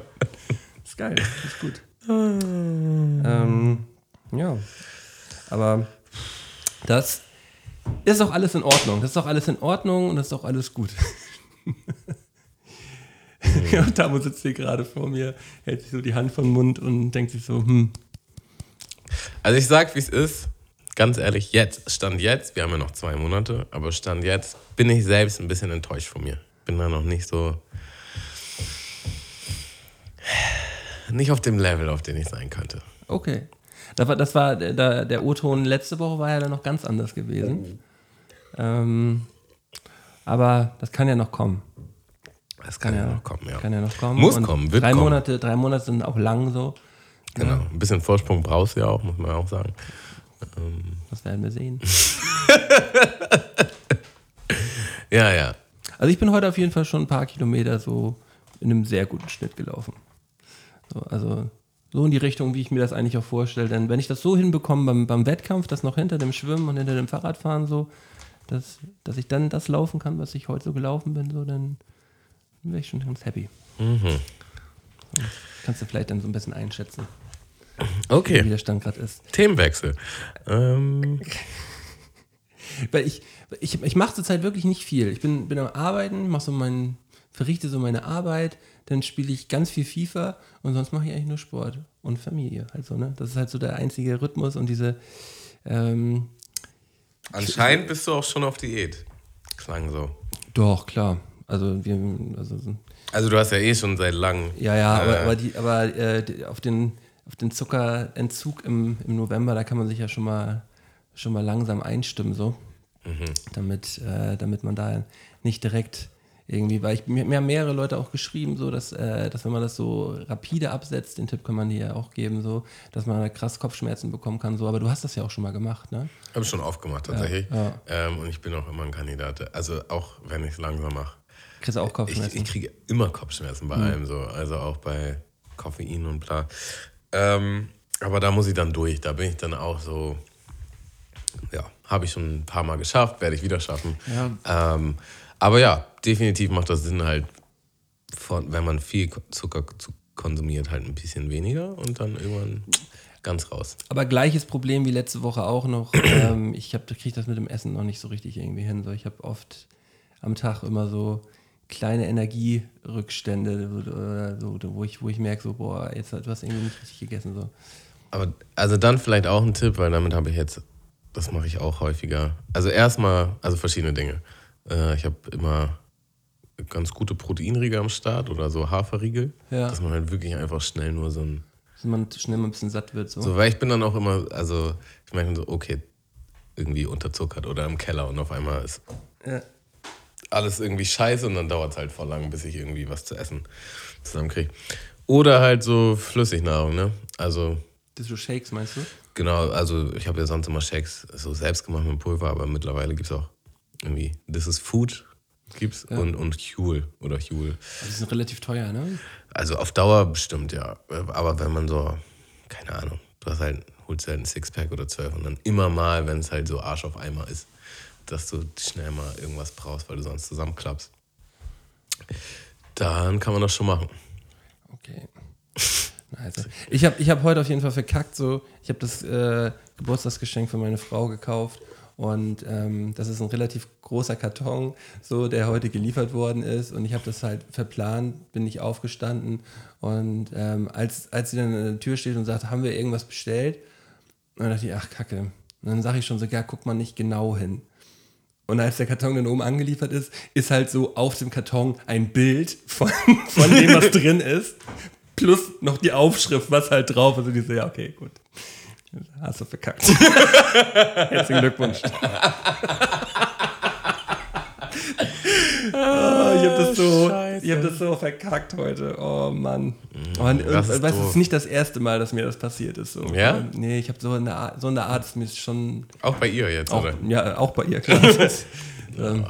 ist geil. Das ist gut. ähm, ja. Aber das ist auch alles in Ordnung. Das ist auch alles in Ordnung und das ist auch alles gut. ja, und Tamo sitzt hier gerade vor mir, hält sich so die Hand vom Mund und denkt sich so, hm, Also ich sag, wie es ist. Ganz ehrlich, jetzt, Stand jetzt, wir haben ja noch zwei Monate, aber Stand jetzt bin ich selbst ein bisschen enttäuscht von mir. Bin da noch nicht so. Nicht auf dem Level, auf dem ich sein könnte. okay. Das war, das war der, der O-Ton letzte Woche war ja dann noch ganz anders gewesen. Ähm, aber das kann ja noch kommen. Das kann ja Ja, noch kommen, ja. Kann ja noch kommen. Muss Und kommen, wird drei kommen. Monate, drei Monate sind auch lang so. Genau. Ein bisschen Vorsprung brauchst du ja auch, muss man auch sagen. Das werden wir sehen. Ja, ja. Also ich bin heute auf jeden Fall schon ein paar Kilometer so in einem sehr guten Schnitt gelaufen. So, also so in die Richtung, wie ich mir das eigentlich auch vorstelle. Denn wenn ich das so hinbekomme beim, beim Wettkampf, das noch hinter dem Schwimmen und hinter dem Fahrradfahren so, dass, dass ich dann das laufen kann, was ich heute so gelaufen bin, so, dann wäre ich schon ganz happy. Mhm. So, kannst du vielleicht dann so ein bisschen einschätzen, wie Okay, der Stand gerade ist. Themenwechsel. Ähm, Weil ich, ich, ich mache zurzeit wirklich nicht viel. Ich bin, bin am Arbeiten, mache so mein, verrichte so meine Arbeit, dann spiele ich ganz viel FIFA und sonst mache ich eigentlich nur Sport und Familie. Halt so, ne? Das ist halt so der einzige Rhythmus und diese ähm, anscheinend bist du auch schon auf Diät. Klang so. doch, klar. Also wir, also so- Also du hast ja eh schon seit langem. ja, ja, aber, Äh. aber, die, aber äh, die, auf den auf den Zuckerentzug im, im November, da kann man sich ja schon mal schon mal langsam einstimmen, so. damit, äh, damit man da nicht direkt irgendwie, weil ich, mir, mir haben mehrere Leute auch geschrieben, so, dass, äh, dass wenn man das so rapide absetzt, den Tipp kann man dir ja auch geben, so, dass man da krass Kopfschmerzen bekommen kann, so, aber du hast das ja auch schon mal gemacht, ne? Habe ich schon oft gemacht tatsächlich. Ja, Ähm, und ich bin auch immer ein Kandidat. Also auch wenn ich es langsam mache. Kriegst du auch Ich, Kopfschmerzen? ich kriege immer Kopfschmerzen bei allem so. Also auch bei Koffein und bla. Ähm, aber da muss ich dann durch. Da bin ich dann auch so. Ja, habe ich schon ein paar Mal geschafft, werde ich wieder schaffen. Ja. Ähm, aber ja, definitiv macht das Sinn halt, von, wenn man viel Zucker zu konsumiert, halt ein bisschen weniger und dann irgendwann ganz raus. Aber gleiches Problem wie letzte Woche auch noch. ähm, ich kriege das mit dem Essen noch nicht so richtig irgendwie hin. So, ich habe oft am Tag immer so kleine Energierückstände, oder so, wo ich, wo ich merke, so, boah, jetzt du hast irgendwie nicht richtig gegessen. So. Aber also dann vielleicht auch ein Tipp, weil damit habe ich jetzt, das mache ich auch häufiger. Also erstmal, also verschiedene Dinge. Äh, ich habe immer ganz gute Proteinriegel am Start oder so Haferriegel, Ja. dass man halt wirklich einfach schnell nur so ein, Dass man schnell mal ein bisschen satt wird. So. so, weil ich bin dann auch immer, also ich meine so, okay, irgendwie unterzuckert oder im Keller und auf einmal ist Ja. alles irgendwie scheiße und dann dauert es halt voll lang, bis ich irgendwie was zu essen zusammenkriege. Oder halt so Flüssignahrung, ne? Also Das so Shakes, meinst du? Genau, also ich habe ja sonst immer Shakes so selbst gemacht mit Pulver, aber mittlerweile gibt es auch irgendwie This is Food gibt's Ja. und, und Huel oder Huel. Also die sind relativ teuer, ne? Also auf Dauer bestimmt, ja. Aber wenn man so, keine Ahnung, du hast halt, holst halt ein Sixpack oder zwölf und dann immer mal, wenn es halt so Arsch auf Eimer ist, dass du schnell mal irgendwas brauchst, weil du sonst zusammenklappst. Dann kann man das schon machen. Okay. Nice. Ich habe ich hab heute auf jeden Fall verkackt. So. Ich habe das äh, Geburtstagsgeschenk für meine Frau gekauft. Und ähm, das ist ein relativ großer Karton, so, der heute geliefert worden ist. Und ich habe das halt verplant, bin nicht aufgestanden. Und ähm, als, als sie dann an der Tür steht und sagt, haben wir irgendwas bestellt? Und dann dachte ich, ach Kacke. Und dann sage ich schon so, ja, guck mal nicht genau hin. Und als der Karton dann oben angeliefert ist, ist halt so auf dem Karton ein Bild von, von dem, was drin ist. Plus noch die Aufschrift, was halt drauf ist. Und ich so, ja, okay, gut. Hast du verkackt. Herzlichen Glückwunsch. Ah, ich habe das, so, Scheiße. ich hab das so verkackt heute. Oh Mann. Und, das und, ist weißt, es ist nicht das erste Mal, dass mir das passiert ist. So. Ja? Nee, ich habe so eine Art, so eine Art ist mir schon Auch bei ihr jetzt, auch, oder? ja, auch bei ihr, klar. ähm,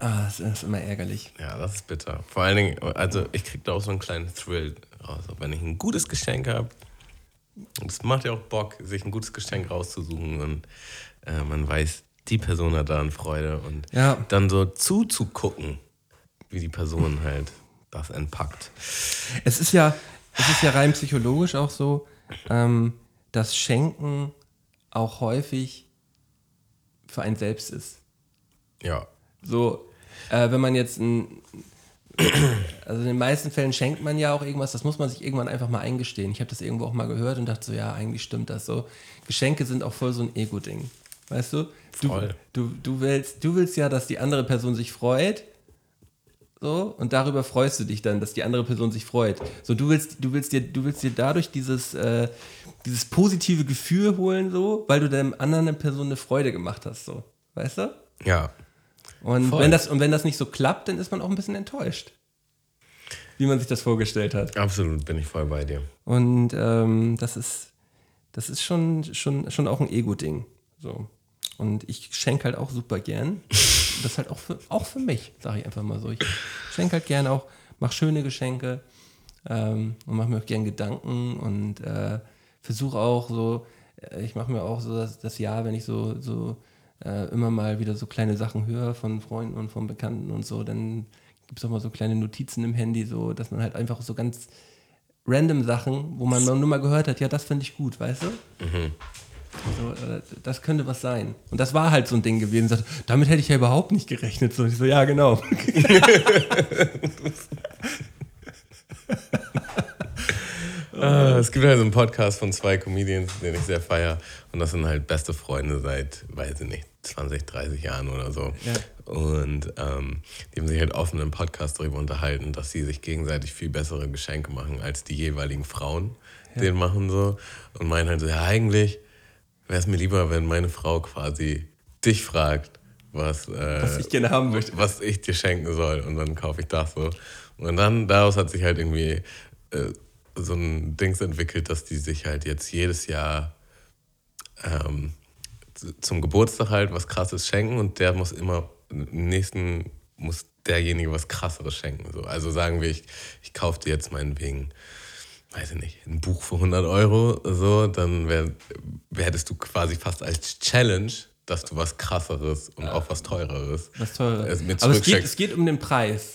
ah, das ist immer ärgerlich. Ja, das ist bitter. Vor allen Dingen, also ich krieg da auch so einen kleinen Thrill raus. Wenn ich ein gutes Geschenk habe, es macht ja auch Bock, sich ein gutes Geschenk rauszusuchen und äh, man weiß, die Person hat daran Freude und Ja. dann so zuzugucken, wie die Person halt das entpackt. Es ist ja, es ist ja rein psychologisch auch so, ähm, dass Schenken auch häufig für einen selbst ist. Ja. So, äh, wenn man jetzt ein, also in den meisten Fällen schenkt man ja auch irgendwas, das muss man sich irgendwann einfach mal eingestehen. Ich habe das irgendwo auch mal gehört und dachte so, ja, eigentlich stimmt das so. Geschenke sind auch voll so ein Ego-Ding. Weißt du? Du, Voll. du, du, willst, du willst ja, dass die andere Person sich freut. So, und darüber freust du dich dann, dass die andere Person sich freut. So, du willst, du willst dir, du willst dir dadurch dieses, äh, dieses positive Gefühl holen, so, weil du der anderen Person eine Freude gemacht hast, so. Weißt du? Ja. Und Voll. wenn, das, und wenn das nicht so klappt, dann ist man auch ein bisschen enttäuscht. Wie man sich das vorgestellt hat. Absolut, bin ich voll bei dir. Und ähm, das ist, das ist schon, schon, schon auch ein Ego-Ding. So. Und ich schenke halt auch super gern. Das halt auch für, auch für mich, sage ich einfach mal so. Ich schenke halt gern auch, mache schöne Geschenke ähm, und mache mir auch gern Gedanken und äh, versuche auch so, äh, ich mache mir auch so das, das Jahr, wenn ich so, so äh, immer mal wieder so kleine Sachen höre von Freunden und von Bekannten und so, dann gibt es auch mal so kleine Notizen im Handy, so dass man halt einfach so ganz random Sachen, wo man nur mal gehört hat, ja, das finde ich gut, weißt du? So, äh, das könnte was sein. Und das war halt so ein Ding gewesen. So, damit hätte ich ja überhaupt nicht gerechnet. So, ich so, ja, genau. Äh, es gibt halt so einen Podcast von zwei Comedians, den ich sehr feier. Und das sind halt beste Freunde seit, weiß ich nicht, 20, 30 Jahren oder so. Ja. Und ähm, die haben sich halt offen im Podcast darüber unterhalten, dass sie sich gegenseitig viel bessere Geschenke machen als die jeweiligen Frauen den machen so. Und meinen halt so, ja, eigentlich wäre es mir lieber, wenn meine Frau quasi dich fragt, was, äh, Was ich gerne haben möchte. was ich dir schenken soll und dann kaufe ich das so. Und dann daraus hat sich halt irgendwie äh, so ein Dings entwickelt, dass die sich halt jetzt jedes Jahr ähm, zum Geburtstag halt was krasses schenken und der muss immer im nächsten muss derjenige was krasseres schenken. So. Also sagen wir, ich, ich kaufe dir jetzt meinetwegen, weiß ich nicht, ein Buch für 100 Euro, so, dann wär, hättest du quasi fast als Challenge, dass du was krasseres und auch was teureres Was teure. äh, mir Aber es geht, es geht um den Preis.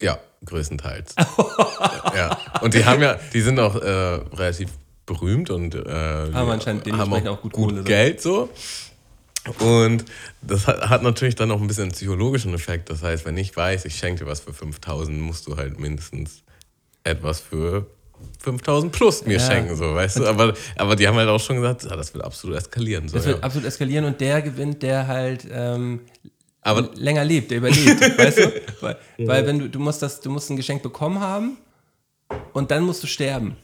Ja, größtenteils. ja. Und die haben ja, die sind auch äh, relativ berühmt und äh, Haben anscheinend dementsprechend auch gut Kohle, so. Geld so. Und das hat, hat natürlich dann auch ein bisschen einen psychologischen Effekt. Das heißt, wenn ich weiß, ich schenke dir was für 5000, musst du halt mindestens etwas für 5000 plus mir Ja. schenken, so, weißt du? Aber, aber die haben halt auch schon gesagt, ja, das wird absolut eskalieren. So, Das wird ja. absolut eskalieren und der gewinnt, der halt ähm, Aber länger lebt, der überlebt, weißt du? Weil, weil wenn du, du musst das, du musst ein Geschenk bekommen haben und dann musst du sterben.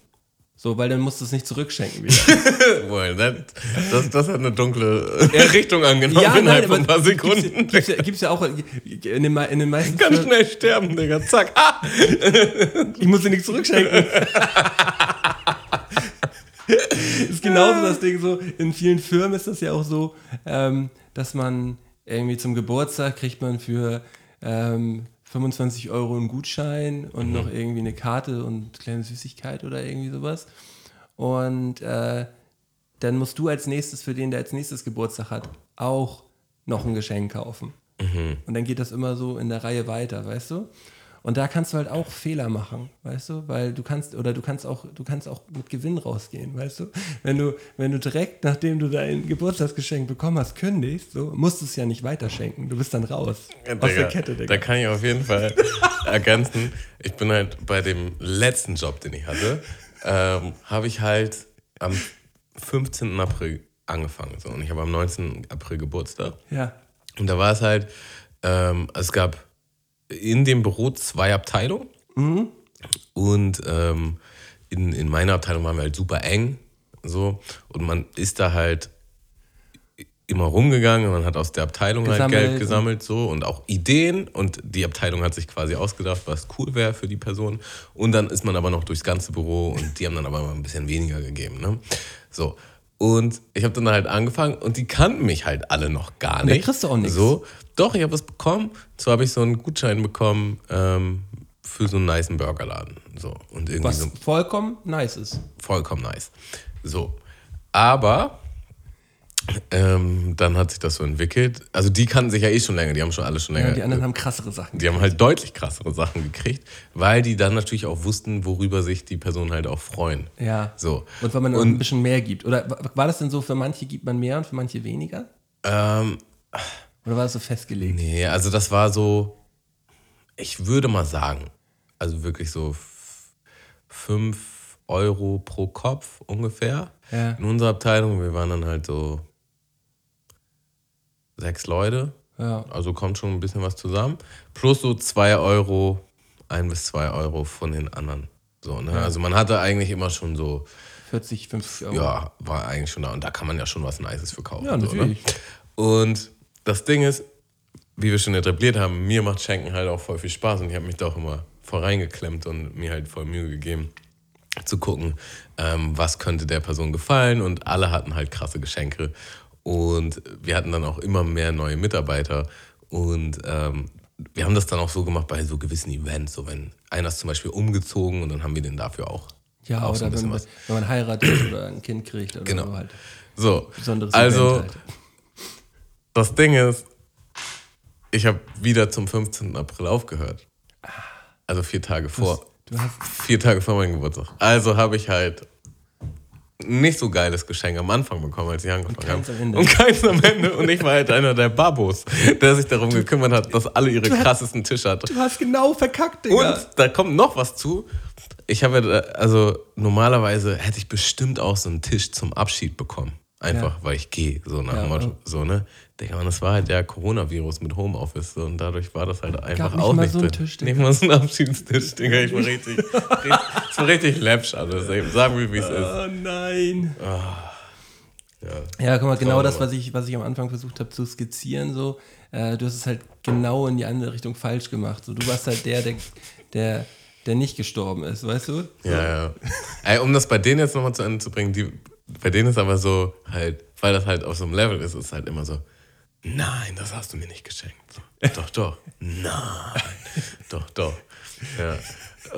So, weil dann musst du es nicht zurückschenken wieder. Wohl, das, das, das hat eine dunkle Richtung angenommen Ja, innerhalb von ein paar Sekunden. Gibt's, gibt's, ja, gibt's ja auch in den, in den meisten Ganz Fällen- schnell sterben, Digga. Zack. Ah! Ich muss dir nichts zurückschenken. ist genauso das Ding so, in vielen Firmen ist das ja auch so, ähm, dass man irgendwie zum Geburtstag kriegt man für ähm, 25 Euro einen Gutschein und Mhm. noch irgendwie eine Karte und kleine Süßigkeit oder irgendwie sowas. Und äh, dann musst du als nächstes für den, der als nächstes Geburtstag hat, auch noch ein Geschenk kaufen. Mhm. Und dann geht das immer so in der Reihe weiter, weißt du? Und da kannst du halt auch Fehler machen, weißt du? Weil du kannst, oder du kannst auch, du kannst auch mit Gewinn rausgehen, weißt du? Wenn du, wenn du direkt, nachdem du dein Geburtstagsgeschenk bekommen hast, kündigst, so, musst du es ja nicht weiterschenken. Du bist dann raus. aus der Digga, Kette, Da Digga. kann ich auf jeden Fall ergänzen. Ich bin halt bei dem letzten Job, den ich hatte, ähm, habe ich halt am 15. April angefangen. So. Und ich habe am 19. April Geburtstag. Ja. Und da war es halt, ähm, es gab in dem Büro zwei Abteilungen. Und ähm, in, in meiner Abteilung waren wir halt super eng. So. Und man ist da halt immer rumgegangen und man hat aus der Abteilung halt Gesammelt Geld und- gesammelt so und auch Ideen und die Abteilung hat sich quasi ausgedacht, was cool wäre für die Person und dann ist man aber noch durchs ganze Büro und die haben dann aber mal ein bisschen weniger gegeben, ne? So. Und ich habe dann halt angefangen und die kannten mich halt alle noch gar da nicht. kriegst du auch nichts. So, doch, ich habe was bekommen. So habe ich so einen Gutschein bekommen ähm, für so einen niceen Burgerladen. So, und irgendwie Was so vollkommen nice ist. vollkommen nice. So, aber ähm, dann hat sich das so entwickelt. Also die kannten sich ja eh schon länger, die haben schon alle schon länger. Ja, die anderen haben krassere Sachen. die haben halt deutlich krassere Sachen gekriegt, weil die dann natürlich auch wussten, worüber sich die Personen halt auch freuen. Ja. So. Und weil man Und- ein bisschen mehr gibt. Oder wa- war das denn so, für manche gibt man mehr und für manche weniger? Ähm, Oder war das so festgelegt? Nee, also das war so, ich würde mal sagen, also wirklich so 5 Euro pro Kopf ungefähr Ja. in unserer Abteilung. Wir waren dann halt so sechs Leute, Ja. also kommt schon ein bisschen was zusammen. Plus so 2 Euro, ein bis zwei Euro von den anderen. So, ne? Also man hatte eigentlich immer schon so, 40, 50 Euro. ja, war eigentlich schon da. Und da kann man ja schon was Nices für kaufen. Ja, so, natürlich. ne? Und das Ding ist, wie wir schon etabliert haben, mir macht Schenken halt auch voll viel Spaß und ich habe mich da auch immer voll reingeklemmt und mir halt voll Mühe gegeben, zu gucken, ähm, was könnte der Person gefallen und alle hatten halt krasse Geschenke und wir hatten dann auch immer mehr neue Mitarbeiter und ähm, wir haben das dann auch so gemacht bei so gewissen Events, so wenn einer ist zum Beispiel umgezogen und dann haben wir den dafür auch, Ja, auch so oder bisschen wenn, was. wenn man heiratet oder ein Kind kriegt oder Genau. so halt. So, Besonderes also Event halt. Das Ding ist, ich habe wieder zum 15. April aufgehört. Also vier Tage vor. Du hast, Vier Tage vor meinem Geburtstag. Also habe ich halt nicht so geiles Geschenk am Anfang bekommen, als ich angefangen keins habe. am Ende. Und keins am Ende. Und ich war halt einer der Babos, der sich darum gekümmert hat, dass alle ihre krassesten Tische hatten. du hast genau verkackt, Digga. Und da kommt noch was zu. Ich habe, ja, also normalerweise hätte ich bestimmt auch so einen Tisch zum Abschied bekommen. Einfach, weil ich gehe, so nach Ja, Motto, ja. so, ne? Digga, man, das war halt der Coronavirus mit Homeoffice und dadurch war das halt einfach nicht auch mal nicht so drin. Tisch, Digga. Nicht mal so einen Abschiedstisch, Digga. Ich war richtig, richtig, es war richtig läppsch alles. ey. Sagen wir, wie es ist. Oh nein. Ja. Ja, guck mal, genau das, was ich, was ich am Anfang versucht habe zu skizzieren, so, äh, du hast es halt genau in die andere Richtung falsch gemacht. So, du warst halt der, der, der, der nicht gestorben ist, weißt du? So. Ja, ja. Ey, um das bei denen jetzt nochmal zu Ende zu bringen, die, bei denen ist aber so halt, weil das halt auf so einem Level ist, ist halt immer so, nein, das hast du mir nicht geschenkt. So, doch, doch, nein, doch, doch. Ja.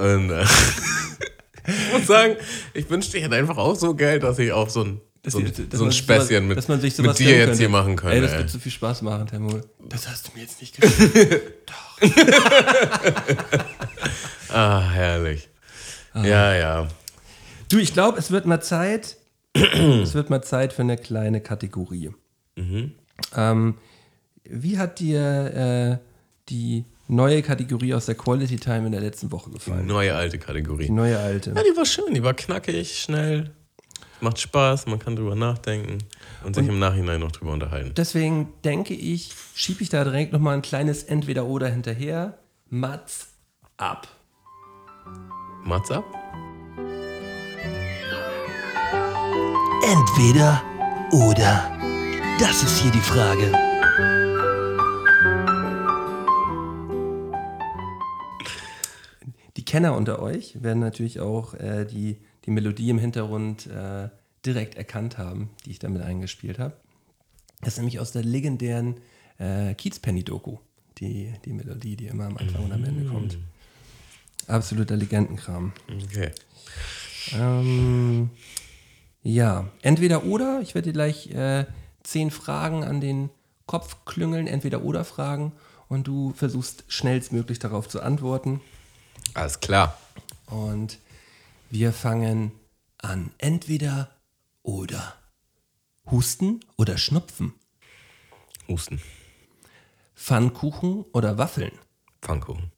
Und äh, ich muss sagen, ich wünschte, ich hätte einfach auch so Geld, dass ich auch so ein, so ein, so ein Späßchen mit, dass man sich mit dir jetzt könnte. hier machen könnte. Ey, das ey. wird so viel Spaß machen, Temo. Das hast du mir jetzt nicht geschenkt. Ah, herrlich. Ah. Ja, ja. Du, ich glaube, es wird mal Zeit. es wird mal Zeit für eine kleine Kategorie. Mhm. Ähm, wie hat dir äh, die neue Kategorie aus der Quality Time in der letzten Woche gefallen? Neue alte Kategorie. Die neue alte. Ja, die war schön, die war knackig, schnell. Macht Spaß, man kann drüber nachdenken und sich im Nachhinein noch drüber unterhalten. Deswegen denke ich, schiebe ich da direkt nochmal ein kleines Entweder-Oder hinterher. Mats ab. Mats ab? Entweder oder. Das ist hier die Frage. Die Kenner unter euch werden natürlich auch äh, die, die Melodie im Hintergrund äh, direkt erkannt haben, die ich damit eingespielt habe. Das ist nämlich aus der legendären äh, Kiezpenny-Doku, die, die Melodie, die immer am Anfang und am Ende kommt. Absoluter Legendenkram. Okay. Ähm, ja, entweder oder. Ich werde dir gleich äh, zehn Fragen an den Kopf klüngeln, entweder oder Fragen und du versuchst schnellstmöglich darauf zu antworten. Alles klar. Und wir fangen an. Entweder oder. Husten oder Schnupfen. Husten. Pfannkuchen oder Waffeln. Pfannkuchen.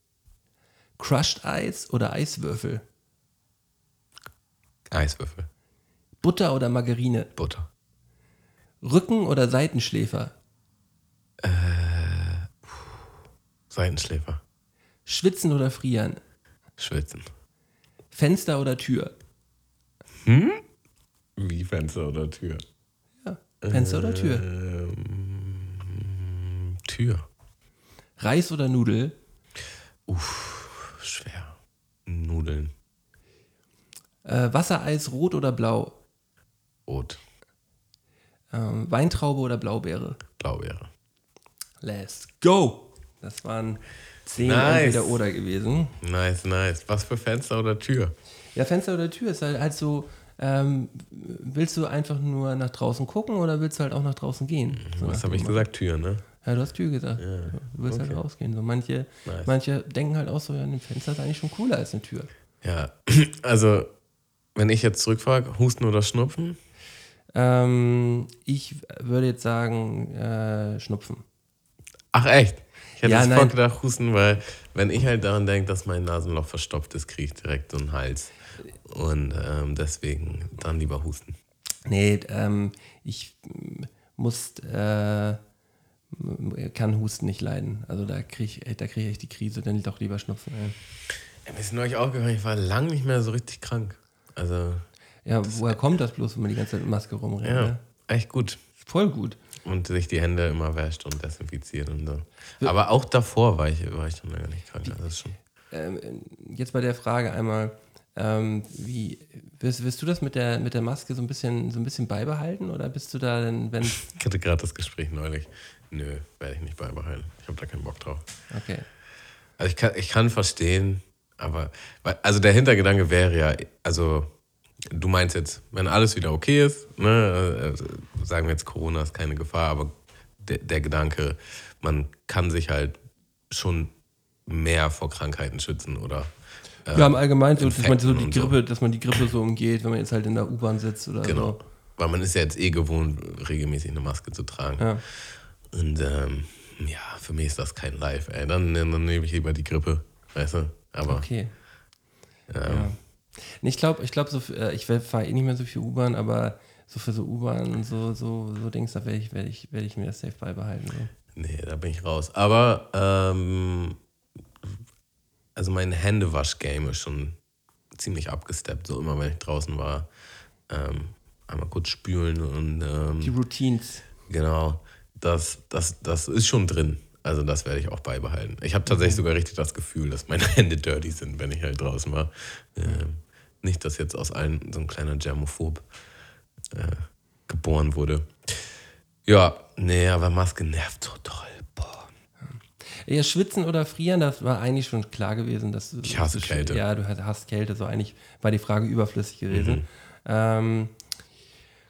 Crushed Eis oder Eiswürfel. Eiswürfel. Butter oder Margarine. Butter. Rücken oder Seitenschläfer. Seitenschläfer. Schwitzen oder frieren. Schwitzen. Fenster oder Tür. Wie Fenster oder Tür? Ja, Fenster oder Tür. Ähm, Tür. Reis oder Nudel. Schwer. Nudeln. Äh, Wassereis rot oder blau. Rot. Ähm, Weintraube oder Blaubeere. Blaubeere. Let's go! Das waren zehn Nice. entweder oder gewesen. Nice, nice. Was für Fenster oder Tür? Ja, Fenster oder Tür ist halt, halt so, ähm, willst du einfach nur nach draußen gucken oder willst du halt auch nach draußen gehen? So nach Was habe ich gesagt? Tür, ne? Ja, du hast Tür gesagt. Du willst halt rausgehen. So manche, Nice. manche denken halt auch so, ja, ein Fenster ist eigentlich schon cooler als eine Tür. Ja, also, wenn ich jetzt zurückfrage, Husten oder Schnupfen? Ähm, ich würde jetzt sagen, äh, Schnupfen. Ach, echt? Ich hätte Ja, ja, nein. sofort gedacht, Husten, weil, wenn ich halt daran denke, dass mein Nasenloch verstopft ist, kriege ich direkt so einen Hals. Und ähm, deswegen dann lieber Husten. Nee, ähm, ich muss, äh, kann Husten nicht leiden. Also da kriege ich, da krieg ich echt die Krise, dann doch lieber Schnupfen. Ja, mir ist neulich aufgefallen, ich war lange nicht mehr so richtig krank. Also, Ja, woher kommt das bloß, wenn man die ganze Zeit mit Maske rumrennt? ja, Ne? echt gut. Voll gut. Und sich die Hände immer wäscht und desinfiziert und so. Aber auch davor war ich, war ich schon lange nicht krank. Also das schon. Ähm, jetzt bei der Frage einmal, ähm, wie wirst, wirst du das mit der, mit der Maske so ein bisschen so ein bisschen beibehalten oder bist du da denn, wenn. Ich hatte gerade das Gespräch neulich. Nö, werde ich nicht beibehalten. Ich habe da keinen Bock drauf. Okay. Also ich kann, ich kann verstehen, aber also der Hintergedanke wäre ja, also du meinst jetzt, wenn alles wieder okay ist, ne, äh, sagen wir jetzt Corona ist keine Gefahr, aber der, der Gedanke, man kann sich halt schon mehr vor Krankheiten schützen oder äh, Ja, im Allgemeinen so, dass man so die und so. Grippe, dass man die Grippe so umgeht, wenn man jetzt halt in der U-Bahn sitzt oder genau. so. Weil man ist ja jetzt eh gewohnt, regelmäßig eine Maske zu tragen. Ja. Und ähm, ja, für mich ist das kein Live, ey. Dann, dann nehme ich lieber die Grippe, weißt du? Aber Okay. ähm, Ja. Ich glaube, ich glaube, so, äh, ich fahre eh nicht mehr so viel U-Bahn, aber so für so U-Bahn und so, so, so Dings, da werde ich, werd ich, werd ich mir das safe beibehalten. So. Nee, da bin ich raus. Aber ähm, also mein Händewasch-Game ist schon ziemlich abgesteppt. So immer, wenn ich draußen war, ähm, einmal kurz spülen und Die ähm, Routines. genau, das, das, das ist schon drin. Also das werde ich auch beibehalten. Ich habe tatsächlich sogar richtig das Gefühl, dass meine Hände dirty sind, wenn ich halt draußen war. Ähm, nicht, dass jetzt aus allen so ein kleiner Germophob äh, geboren wurde. Ja, nee, aber Maske nervt so toll. Boah. Ja, schwitzen oder frieren, das war eigentlich schon klar gewesen. Dass du, Ich hasse dass du- Kälte. Ja, du hast Kälte, so eigentlich war die Frage überflüssig gewesen. Mhm. Ähm,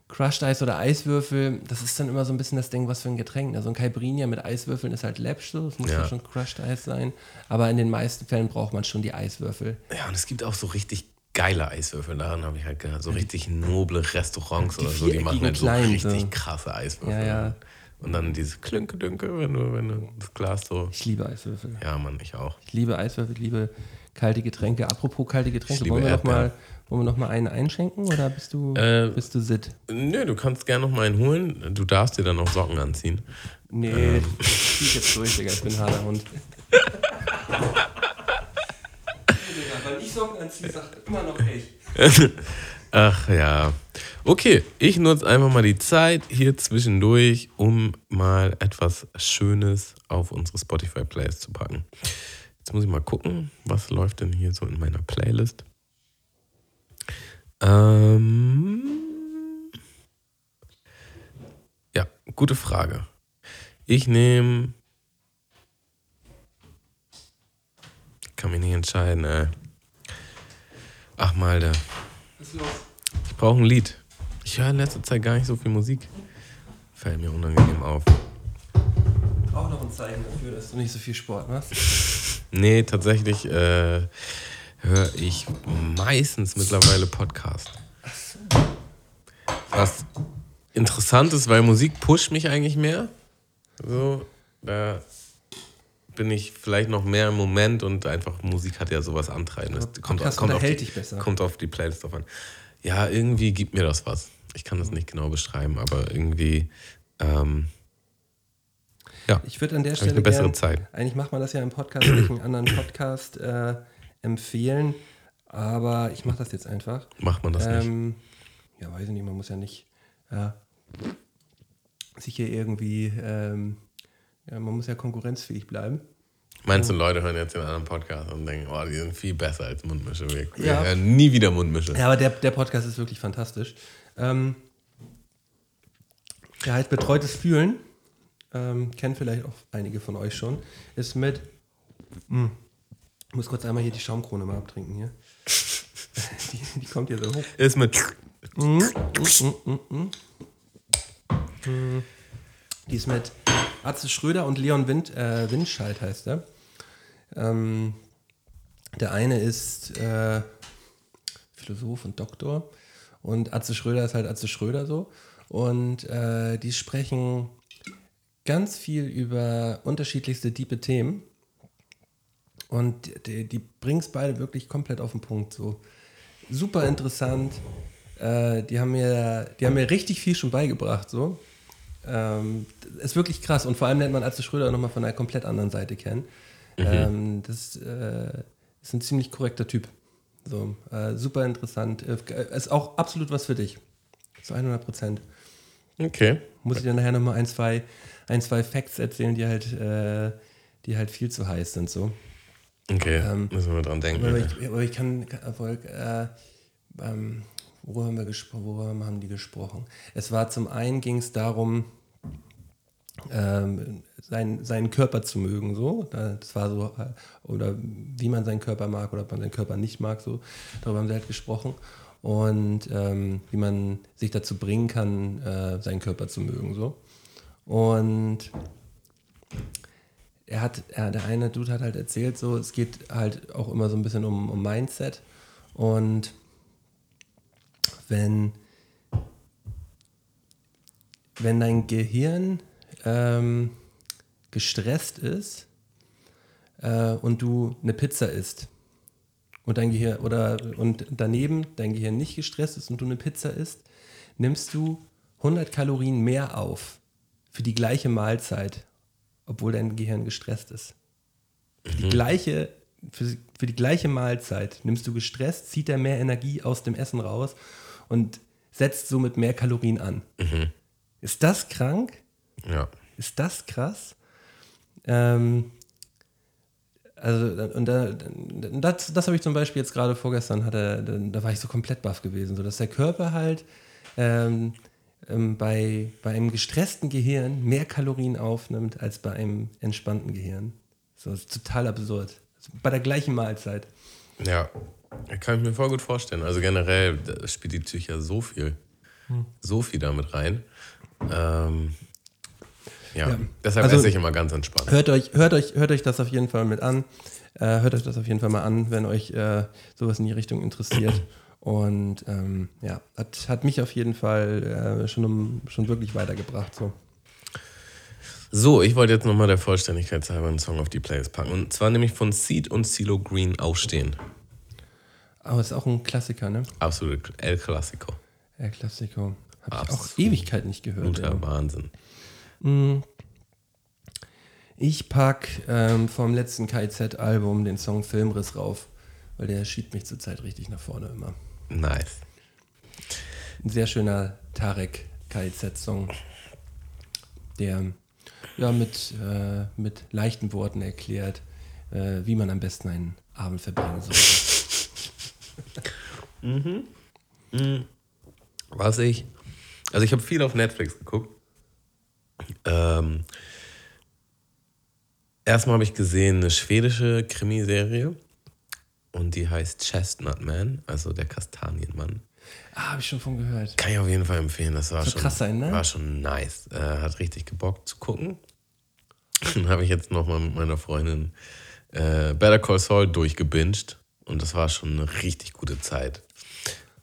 Crushed Eis oder Eiswürfel, das ist dann immer so ein bisschen das Ding, was für ein Getränk. Also ein Caipirinha mit Eiswürfeln ist halt läppsch so, es muss ja. Ja. schon Crushed Eis sein. Aber in den meisten Fällen braucht man schon die Eiswürfel. Ja, und es gibt auch so richtig geile Eiswürfel. Daran habe ich halt gehört. So richtig noble Restaurants Die oder so, die machen halt so richtig so. krasse Eiswürfel. Ja, ja. Und dann diese Klünke-Dünke, wenn du, wenn du das Glas so. Ich liebe Eiswürfel. Ja, Mann, ich auch. Ich liebe Eiswürfel, ich liebe kalte Getränke. Apropos kalte Getränke, wollen wir, noch mal, wollen wir noch mal einen einschenken oder bist du, Äh, bist du sit? Nö, du kannst gerne noch mal einen holen. Du darfst dir dann auch Socken anziehen. Nee, Ähm. ich zieh jetzt durch, Digga. Ich bin ein harter Hund. Socken anziehe, sagt immer noch ich. Ach ja. Okay, ich nutze einfach mal die Zeit hier zwischendurch, um mal etwas Schönes auf unsere Spotify-Playlist zu packen. Jetzt muss ich mal gucken, was läuft denn hier so in meiner Playlist. Ähm, gute Frage. Ich nehme. Kann mich nicht entscheiden, ey. Ach, Malde. Ich brauche ein Lied. Ich höre in letzter Zeit gar nicht so viel Musik. Fällt mir unangenehm auf. Auch noch ein Zeichen dafür, dass du nicht so viel Sport machst. Nee, tatsächlich äh, höre ich meistens mittlerweile Podcast. Was interessant ist, weil Musik pusht mich eigentlich mehr. So, da bin ich vielleicht noch mehr im Moment und einfach Musik hat ja sowas Antreibendes. Kommt, Podcast kommt, auf die, dich besser. kommt auf die Playlist drauf an. Ja, irgendwie gibt mir das was. Ich kann das nicht genau beschreiben, aber irgendwie, ähm, ja, Ich würde an der Stelle eine bessere gern, Zeit. Eigentlich macht man das ja im Podcast, nicht einen anderen Podcast äh, empfehlen, aber ich mache das jetzt einfach. macht man das nicht. Ähm, ja, weiß ich nicht, man muss ja nicht ja, sich hier irgendwie, ähm, ja, man muss ja konkurrenzfähig bleiben. Meinst du, Leute hören jetzt den anderen Podcast und denken, oh, die sind viel besser als Mundmische? Wir, Ja. hören nie wieder Mundmische. Ja, aber der, der Podcast ist wirklich fantastisch. Ähm, der heißt Betreutes Fühlen. Ähm, kennen vielleicht auch einige von euch schon. Ist mit. Hm, ich muss kurz einmal hier die Schaumkrone mal abtrinken hier. Die, die kommt hier so hoch. Ist mit. Die ist mit Atze Schröder und Leon Wind, äh, Windscheid heißt er. Ähm, der eine ist äh, Philosoph und Doktor und Atze Schröder ist halt Atze Schröder so. Und äh, die sprechen ganz viel über unterschiedlichste diepe Themen. Und die, die bringen es beide wirklich komplett auf den Punkt. So super interessant. Äh, die, haben mir, die haben mir richtig viel schon beigebracht. So. Ähm, ist wirklich krass. Und vor allem lernt man Atze Schröder nochmal von einer komplett anderen Seite kennen. Ähm, das äh, ist ein ziemlich korrekter Typ. So, äh, super interessant. Äh, ist auch absolut was für dich. Zu 100 Prozent. Okay. Muss ich dir nachher nochmal ein, zwei, ein, zwei Facts erzählen, die halt, äh, die halt viel zu heiß sind. So. Okay. Ähm, Müssen wir dran denken. Aber ich, aber ich kann, Erfolg, äh, ähm, worüber, haben wir worüber haben die gesprochen? Es war zum einen ging es darum, ähm, sein, seinen Körper zu mögen, so. Das war so, äh, oder wie man seinen Körper mag oder ob man seinen Körper nicht mag, so. Darüber haben sie halt gesprochen. Und ähm, wie man sich dazu bringen kann, äh, seinen Körper zu mögen, so. Und er hat, er, der eine Dude hat halt erzählt, so, es geht halt auch immer so ein bisschen um, um Mindset. Und wenn, wenn dein Gehirn ähm, gestresst ist äh, und du eine Pizza isst und dein Gehirn oder und daneben dein Gehirn nicht gestresst ist und du eine Pizza isst, nimmst du 100 Kalorien mehr auf für die gleiche Mahlzeit, obwohl dein Gehirn gestresst ist. Für die gleiche für, für die gleiche Mahlzeit nimmst du gestresst, zieht er mehr Energie aus dem Essen raus und setzt somit mehr Kalorien an. Ist das krank? Ja. Ist das krass? Ähm, also, und da, das, das habe ich zum Beispiel jetzt gerade vorgestern, hatte, da, war ich so komplett baff gewesen, so dass der Körper halt ähm, ähm, bei, bei einem gestressten Gehirn mehr Kalorien aufnimmt als bei einem entspannten Gehirn. So, das ist total absurd. Bei der gleichen Mahlzeit. Ja. Kann ich mir voll gut vorstellen. Also generell spielt die Psyche ja so viel, Hm. so viel damit rein. Ähm, ja. Ja. deshalb Also- esse ich immer ganz entspannt. Hört euch, hört, euch, hört euch das auf jeden Fall mit an. Äh, hört euch das auf jeden Fall mal an, wenn euch äh, sowas in die Richtung interessiert. Und ähm, ja, hat, hat mich auf jeden Fall äh, schon, um, schon wirklich weitergebracht. So. So, ich wollte jetzt nochmal der Vollständigkeit halber einen Song auf die Playlist packen. Und zwar nämlich von Seed und CeeLo Green Aufstehen. Aber ist auch ein Klassiker, ne? Absolut El Clasico. Der Klassiker. Habe ich auch. Ewigkeit nicht gehört. Guter. Wahnsinn. Ich pack ähm, vom letzten KIZ-Album den Song Filmriss rauf, weil der schiebt mich zurzeit richtig nach vorne immer. Nice. Ein sehr schöner Tarek KIZ-Song, der ja, mit, äh, mit leichten Worten erklärt, äh, wie man am besten einen Abend verbringen soll. Was ich. Also ich habe viel auf Netflix geguckt. Ähm, erstmal habe ich gesehen eine schwedische Krimiserie und die heißt Chestnut Man, also der Kastanienmann. Ah, habe ich schon von gehört. Kann ich auf jeden Fall empfehlen. Das war schon, krass sein, ne? war schon nice. Äh, hat richtig gebockt zu gucken. Dann habe ich jetzt nochmal mit meiner Freundin äh, Better Call Saul durchgebinged und das war schon eine richtig gute Zeit.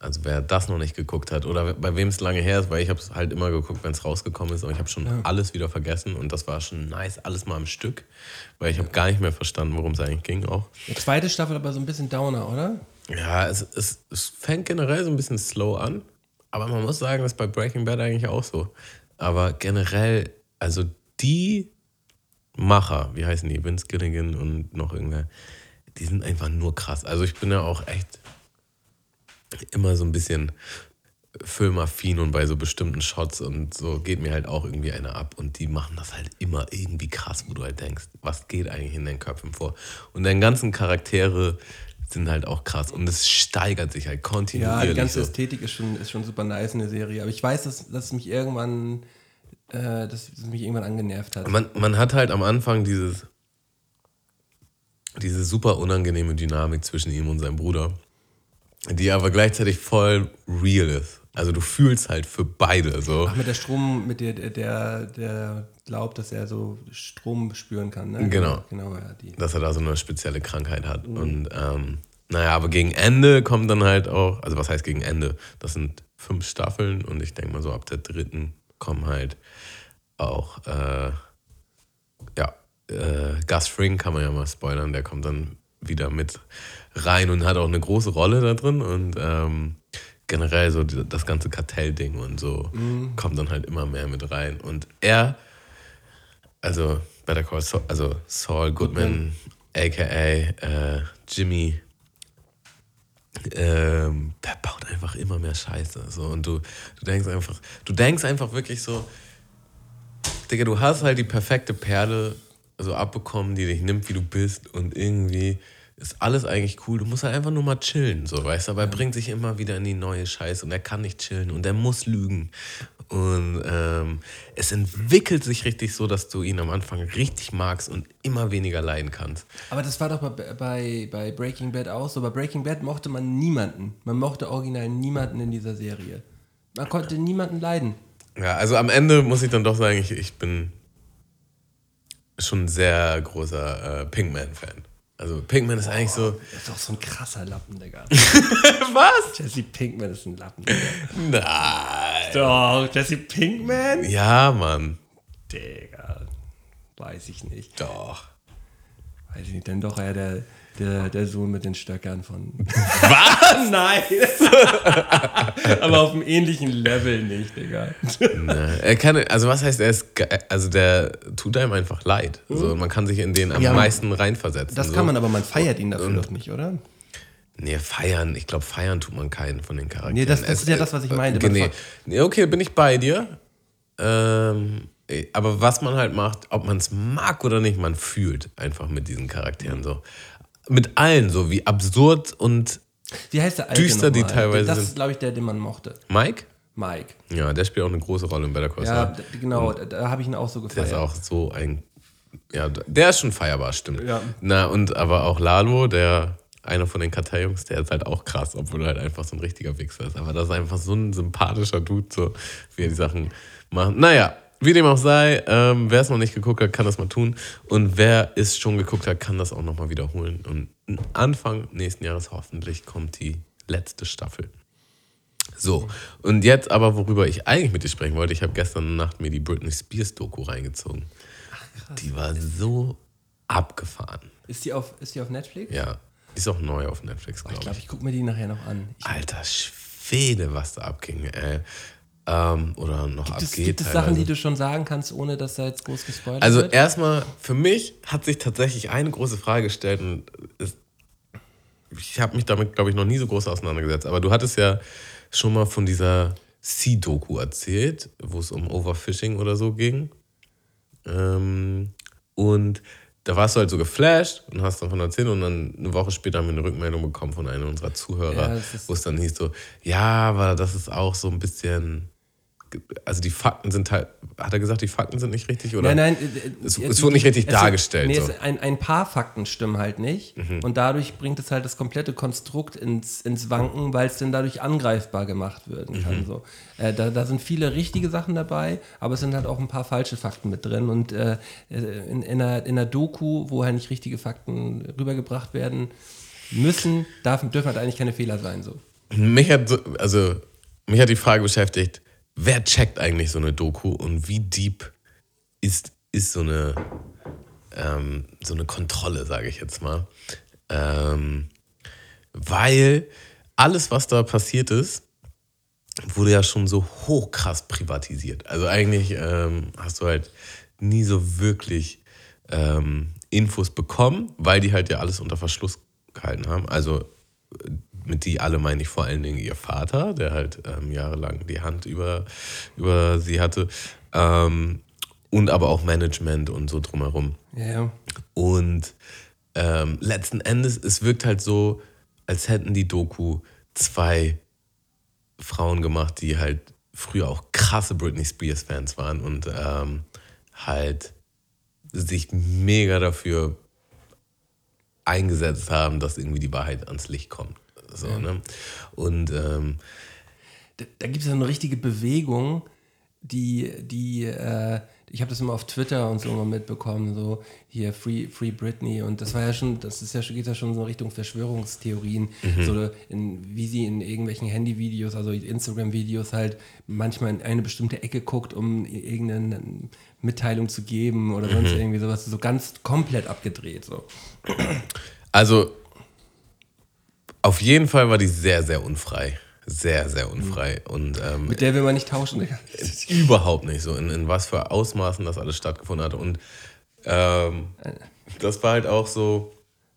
Also wer das noch nicht geguckt hat oder bei wem es lange her ist, weil ich habe es halt immer geguckt, wenn es rausgekommen ist, aber ich habe schon alles wieder vergessen und das war schon nice, alles mal im Stück, weil ich habe gar nicht mehr verstanden, worum es eigentlich ging auch. Die zweite Staffel aber so ein bisschen Downer, oder? Ja, es, es, es fängt generell so ein bisschen slow an, aber man muss sagen, das ist bei Breaking Bad eigentlich auch so. Aber generell, also die Macher, wie heißen die, Vince Gilligan und noch irgendwer, die sind einfach nur krass. Also ich bin ja auch echt immer so ein bisschen filmaffin und bei so bestimmten Shots und so geht mir halt auch irgendwie einer ab und die machen das halt immer irgendwie krass, wo du halt denkst, was geht eigentlich in den Köpfen vor? Und deine ganzen Charaktere sind halt auch krass und es steigert sich halt kontinuierlich. Ja, die ganze so. Ästhetik ist schon, ist schon super nice in der Serie. Aber ich weiß, dass, dass es mich irgendwann, äh, dass es mich irgendwann angenervt hat. Man, man hat halt am Anfang dieses, diese super unangenehme Dynamik zwischen ihm und seinem Bruder, die aber gleichzeitig voll real ist. Also du fühlst halt für beide so. Ach, mit der Strom, mit der, der, der, glaubt, dass er so Strom spüren kann, ne? Genau. Genau, ja. Die. dass er da so eine spezielle Krankheit hat. Und ähm, naja, aber gegen Ende kommt dann halt auch, also was heißt gegen Ende? Das sind fünf Staffeln und ich denke mal so ab der dritten kommen halt auch, äh, ja, äh, Gus Fring kann man ja mal spoilern, der kommt dann wieder mit rein und hat auch eine große Rolle da drin und ähm, generell so das ganze Kartellding und so kommt dann halt immer mehr mit rein. Und er also Better Call Saul, also Saul Goodman, aka äh, Jimmy, ähm, der baut einfach immer mehr Scheiße. So. Und du, du denkst einfach, du denkst einfach wirklich so, Digga, du hast halt die perfekte Perle so abbekommen, die dich nimmt, wie du bist und irgendwie ist alles eigentlich cool. Du musst halt einfach nur mal chillen, so, weißt du? Aber er bringt sich immer wieder in die neue Scheiße und er kann nicht chillen und er muss lügen. Und ähm, es entwickelt sich richtig so, dass du ihn am Anfang richtig magst und immer weniger leiden kannst. Aber das war doch bei, bei, bei Breaking Bad auch so. Bei Breaking Bad mochte man niemanden. Man mochte original niemanden in dieser Serie. Man konnte niemanden leiden. Ja, also am Ende muss ich dann doch sagen, ich, ich bin schon ein sehr großer äh, Pinkman-Fan. Also Pinkman ist eigentlich so. Ist doch so ein krasser Lappen, Digga. Was? Jesse Pinkman ist ein Lappen, Digga. Nein. Doch, Jesse Pinkman? Ja, Mann. Digga. Weiß ich nicht. Doch. Weiß ich nicht, denn doch eher der, der, der Sohn mit den Stöckern von. Was? Nein! Aber auf einem ähnlichen Level nicht, Digga. Ne, er kann, also was heißt, er ist, also der tut einem einfach leid. Also man kann sich in den am Ja, meisten reinversetzen. Das so. kann man, aber man feiert ihn dafür doch nicht, oder? Nee, feiern, ich glaube, feiern tut man keinen von den Charakteren. Nee, das- das Es- ist ja das, was ich meinte. äh, Nee, nee, okay, bin ich bei dir. Ähm, aber was man halt macht, ob man es mag oder nicht, man fühlt einfach mit diesen Charakteren so. Mit allen so, wie absurd und Wie heißt der Alte Düster, die teilweise Das sind. ist, glaube ich, der, den man mochte. Mike? Mike. Ja, der spielt auch eine große Rolle in Better Call Ja, Saul. d- genau, da, da habe ich ihn auch so Der gefeiert. ist auch so ein. Ja, der ist schon feierbar, stimmt. Ja. Na, und aber auch Lalo, der einer von den Karteiljungs, der ist halt auch krass, obwohl er halt einfach so ein richtiger Wichser ist. Aber das ist einfach so ein sympathischer Dude, so wie er die Sachen macht. Naja, wie dem auch sei, ähm, wer es noch nicht geguckt hat, kann das mal tun. Und wer es schon geguckt hat, kann das auch nochmal wiederholen. Und Anfang nächsten Jahres hoffentlich kommt die letzte Staffel. So, und jetzt aber, worüber ich eigentlich mit dir sprechen wollte, ich habe gestern Nacht mir die Britney Spears Doku reingezogen. Die war so abgefahren. Ist die auf, ist die auf Netflix? Ja, die ist auch neu auf Netflix, Ich glaube glaube, ich. ich gucke mir die nachher noch an. Ich, Alter Schwede, was da abging, ey. Ähm, oder noch gibt es, abgeht. gibt es teilweise. Sachen, die du schon sagen kannst, ohne dass da jetzt groß gespoilert Also wird? erstmal, für mich hat sich tatsächlich eine große Frage gestellt und es, ich habe mich damit, glaube ich, noch nie so groß auseinandergesetzt. Aber du hattest ja schon mal von dieser Sea-Doku erzählt, wo es um Overfishing oder so ging. Ähm, und da warst du halt so geflasht und hast davon erzählt und dann eine Woche später haben wir eine Rückmeldung bekommen von einem unserer Ja, Zuhörer, ist- wo es dann hieß so, ja, aber das ist auch so ein bisschen, also die Fakten sind halt, hat er gesagt, die Fakten sind nicht richtig? Oder? Nein, nein. äh, Es- äh, es wurde nicht richtig es- dargestellt, Nee, so. Mhm. es, ein, ein paar Fakten stimmen halt nicht. Und dadurch bringt es halt das komplette Konstrukt ins, ins Wanken, weil es dann dadurch angreifbar gemacht werden kann. Mhm. So. Äh, da, da sind viele richtige Sachen dabei, aber es sind halt auch ein paar falsche Fakten mit drin. Und äh, in, in, einer, in einer Doku, wo halt nicht richtige Fakten rübergebracht werden müssen, darf, dürfen halt eigentlich keine Fehler sein. So. Mich hat, so, also, mich hat die Frage beschäftigt, wer checkt eigentlich so eine Doku und wie deep ist, ist so, eine, ähm, so eine Kontrolle, sage ich jetzt mal. Ähm, weil alles, was da passiert ist, wurde ja schon so hochkrass privatisiert. Also eigentlich ähm, hast du halt nie so wirklich ähm, Infos bekommen, weil die halt ja alles unter Verschluss gehalten haben. Also äh, mit die alle meine ich vor allen Dingen ihr Vater, der halt ähm, jahrelang die Hand über, über sie hatte. Ähm, und aber auch Management und so drumherum. Ja. Und ähm, letzten Endes, es wirkt halt so, als hätten die Doku zwei Frauen gemacht, die halt früher auch krasse Britney Spears-Fans waren und ähm, halt sich mega dafür eingesetzt haben, dass irgendwie die Wahrheit ans Licht kommt. So, ne? Und ähm, da, da gibt es eine richtige Bewegung, die, die, äh, ich habe das immer auf Twitter und so immer mitbekommen, so hier Free, Free Britney und das war ja schon, das ist ja schon, geht ja schon so in Richtung Verschwörungstheorien, so in, wie sie in irgendwelchen Handyvideos, also Instagram-Videos halt manchmal in eine bestimmte Ecke guckt, um irgendeine Mitteilung zu geben oder sonst irgendwie sowas, so ganz komplett abgedreht, so. Also, auf jeden Fall war die sehr, sehr unfrei. Sehr, sehr unfrei. Und ähm, Mit der will man nicht tauschen, überhaupt nicht so, in, in was für Ausmaßen das alles stattgefunden hat. Und ähm, das war halt auch so,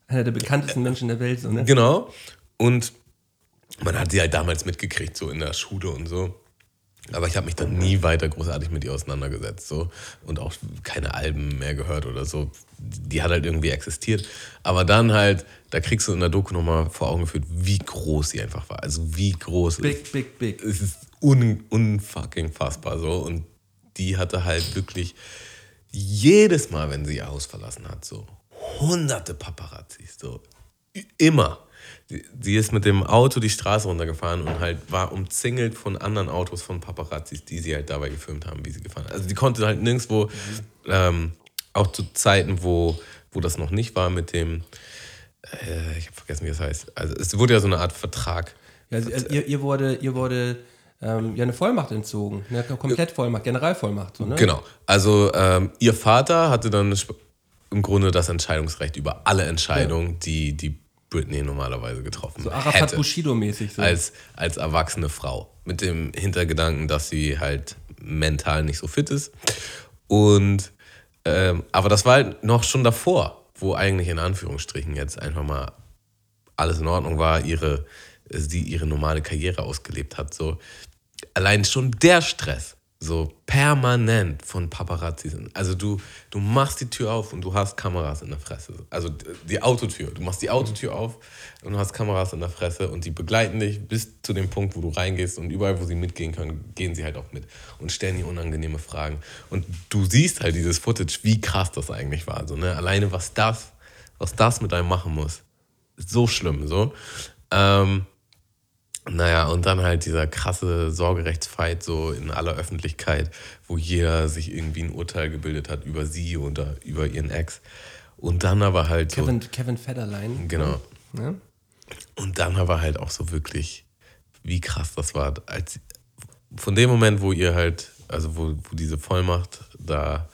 Einer der bekanntesten Menschen der Welt, so, ne? genau. Und man hat sie halt damals mitgekriegt, so in der Schule und so. Aber ich habe mich dann nie weiter großartig mit ihr auseinandergesetzt. So. Und auch keine Alben mehr gehört oder so. Die hat halt irgendwie existiert. Aber dann halt, da kriegst du in der Doku nochmal vor Augen geführt, wie groß sie einfach war. Also wie groß Big, big, big. es ist un, unfucking fassbar so. Und die hatte halt wirklich jedes Mal, wenn sie ihr Haus verlassen hat, so hunderte Paparazzis, so immer. Sie, sie ist mit dem Auto die Straße runtergefahren und halt war umzingelt von anderen Autos von Paparazzis, die sie halt dabei gefilmt haben, wie sie gefahren. Also die konnte halt nirgendwo, ähm, auch zu Zeiten, wo, wo das noch nicht war mit dem, äh, ich habe vergessen, wie das heißt. Also es wurde ja so eine Art Vertrag. Ja, also, ihr, ihr wurde, ihr wurde ähm, ja eine Vollmacht entzogen, eine Komplettvollmacht, Generalvollmacht, so, ne? Genau. Also ähm, ihr Vater hatte dann im Grunde das Entscheidungsrecht über alle Entscheidungen, die, die Britney normalerweise getroffen So Arafat hätte. Bushido-mäßig. So. Als, als erwachsene Frau. Mit dem Hintergedanken, dass sie halt mental nicht so fit ist. Und ähm, aber das war halt noch schon davor, wo eigentlich in Anführungsstrichen jetzt einfach mal alles in Ordnung war, ihre, sie ihre normale Karriere ausgelebt hat. So allein schon der Stress, so permanent von Paparazzi sind. Also du, du machst die Tür auf und du hast Kameras in der Fresse. Also die Autotür. Du machst die Autotür auf und du hast Kameras in der Fresse und die begleiten dich bis zu dem Punkt, wo du reingehst und überall, wo sie mitgehen können, gehen sie halt auch mit und stellen dir unangenehme Fragen. Und du siehst halt dieses Footage, wie krass das eigentlich war. So, ne? Alleine was das, was das mit einem machen muss, ist so schlimm. So. Ähm, naja, und dann halt dieser krasse Sorgerechtsfight so in aller Öffentlichkeit, wo jeder sich irgendwie ein Urteil gebildet hat über sie oder über ihren Ex. Und dann aber halt so. Kevin, Kevin Federline. Genau. Ja? Und dann aber halt auch so wirklich, wie krass das war. Als, von dem Moment, wo ihr halt, also wo, wo diese Vollmacht da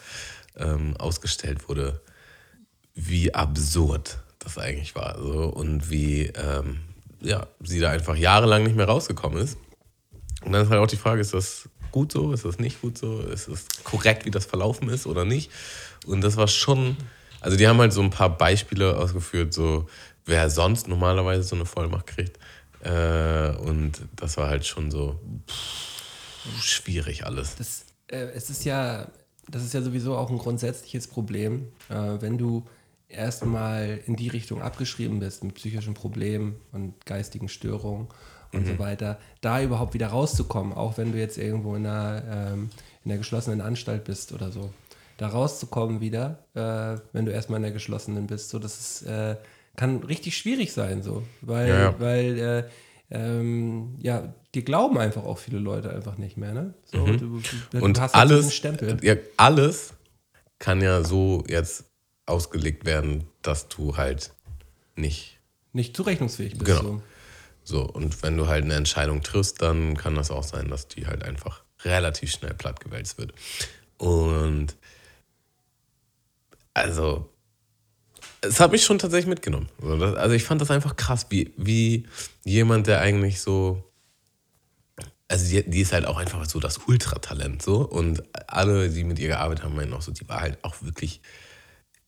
ähm, ausgestellt wurde, wie absurd das eigentlich war. So, und wie ähm, ja, sie da einfach jahrelang nicht mehr rausgekommen ist. Und dann ist halt auch die Frage, ist das gut so, ist das nicht gut so, ist es korrekt, wie das verlaufen ist oder nicht? Und das war schon, also die haben halt so ein paar Beispiele ausgeführt, so wer sonst normalerweise so eine Vollmacht kriegt. Äh, und das war halt schon so pff, schwierig alles. Das, äh, es ist ja, das ist ja sowieso auch ein grundsätzliches Problem, äh, wenn du erstmal in die Richtung abgeschrieben bist mit psychischen Problemen und geistigen Störungen und so weiter, da überhaupt wieder rauszukommen, auch wenn du jetzt irgendwo in einer, ähm, in einer geschlossenen Anstalt bist oder so. Da rauszukommen wieder, äh, wenn du erstmal in der geschlossenen bist, so das ist, äh, kann richtig schwierig sein, so, weil, Ja, ja. weil äh, ähm, ja, dir glauben einfach auch viele Leute einfach nicht mehr, ne? So, du, du, du Mhm. Und hast halt alles, Stempel. ja, alles kann ja so jetzt ausgelegt werden, dass du halt nicht Nicht zurechnungsfähig bist. Genau. So. so. Und wenn du halt eine Entscheidung triffst, dann kann das auch sein, dass die halt einfach relativ schnell plattgewälzt wird. Und also, es hat mich schon tatsächlich mitgenommen. Also ich fand das einfach krass, wie, wie jemand, der eigentlich so also die, die ist halt auch einfach so das Ultratalent so und alle, die mit ihr gearbeitet haben, meinen auch so, die war halt auch wirklich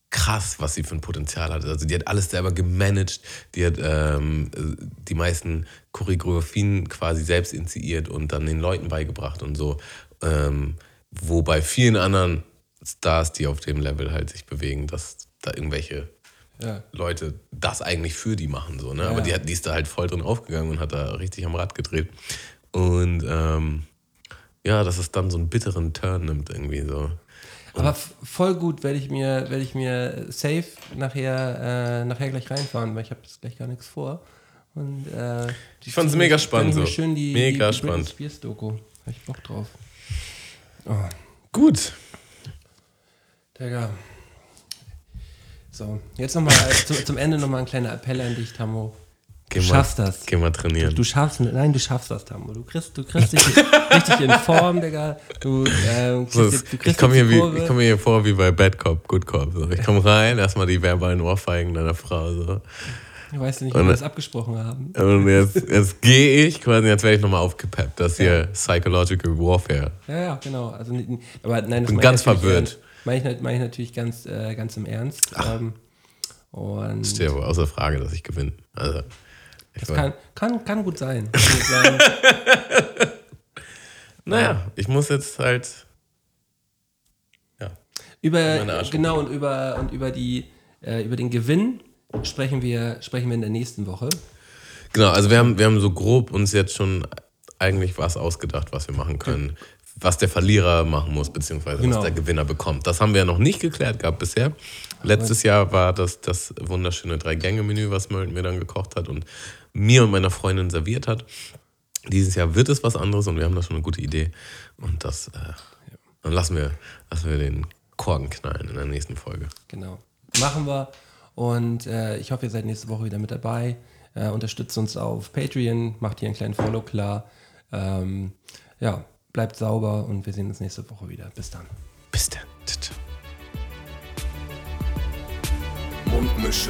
krass, was sie für ein Potenzial hatte. Also die hat alles selber gemanagt, die hat ähm, die meisten Choreografien quasi selbst initiiert und dann den Leuten beigebracht und so. Ähm, wo bei vielen anderen Stars, die auf dem Level halt sich bewegen, dass da irgendwelche Ja. Leute das eigentlich für die machen. So, ne? Ja. Aber die, hat, die ist da halt voll drin aufgegangen und hat da richtig am Rad gedreht. Und ähm, ja, dass es dann so einen bitteren Turn nimmt irgendwie so. Aber voll gut werde ich mir, werde ich mir safe nachher, äh, nachher gleich reinfahren, weil ich habe jetzt gleich gar nichts vor. Und, äh, Ich fand's mega spannend ich so. schön die, Mega die, spannend. Spears Doku. Hab ich Bock drauf. Oh, Gut. Digga. So, jetzt nochmal zu, zum Ende nochmal ein kleiner Appell an dich, Tammo. Du Geh schaffst mal, das. Geh mal trainieren. Du schaffst, nein, du schaffst das, Tammo. Du kriegst, du kriegst dich richtig in Form, Digga. Du, ähm, So, kriegst, du ich kriegst komme jetzt hier, wie- ich komm mir hier vor wie bei Bad Cop, Good Cop. So. Ich komme rein, erstmal die verbalen Ohrfeigen deiner Frau. So. Ich weiß nicht, wie Und- wir das abgesprochen haben. Und jetzt, jetzt gehe ich quasi, jetzt werde ich nochmal aufgepeppt. Das hier Psychological Warfare. Ja, ja, genau. Also, aber nein, das Bin ganz ich verwirrt. Meine ich, meine ich natürlich ganz, äh, ganz im Ernst. Ähm, und Steht aber außer Frage, dass ich gewinne. Also, ich das kann, kann, kann gut sein. Kann naja, ich muss jetzt halt. Ja. über, genau, und über, und über, die, äh, über den Gewinn sprechen wir, sprechen wir in der nächsten Woche. Genau, also wir haben, wir haben so grob uns jetzt schon eigentlich was ausgedacht, was wir machen können. Was der Verlierer machen muss, beziehungsweise Genau. was der Gewinner bekommt. Das haben wir ja noch nicht geklärt gehabt bisher. Letztes Jahr war das das wunderschöne Drei-Gänge-Menü, was Merton mir dann gekocht hat und mir und meiner Freundin serviert hat. Dieses Jahr wird es was anderes und wir haben da schon eine gute Idee. Und das, äh, dann lassen wir, lassen wir den Korken knallen in der nächsten Folge. Genau. Machen wir. Und äh, ich hoffe, ihr seid nächste Woche wieder mit dabei. Äh, unterstützt uns auf Patreon, macht hier einen kleinen Follow klar. Ähm, ja, bleibt sauber und wir sehen uns nächste Woche wieder. Bis dann. Bis dann. Ciao. Mundmische.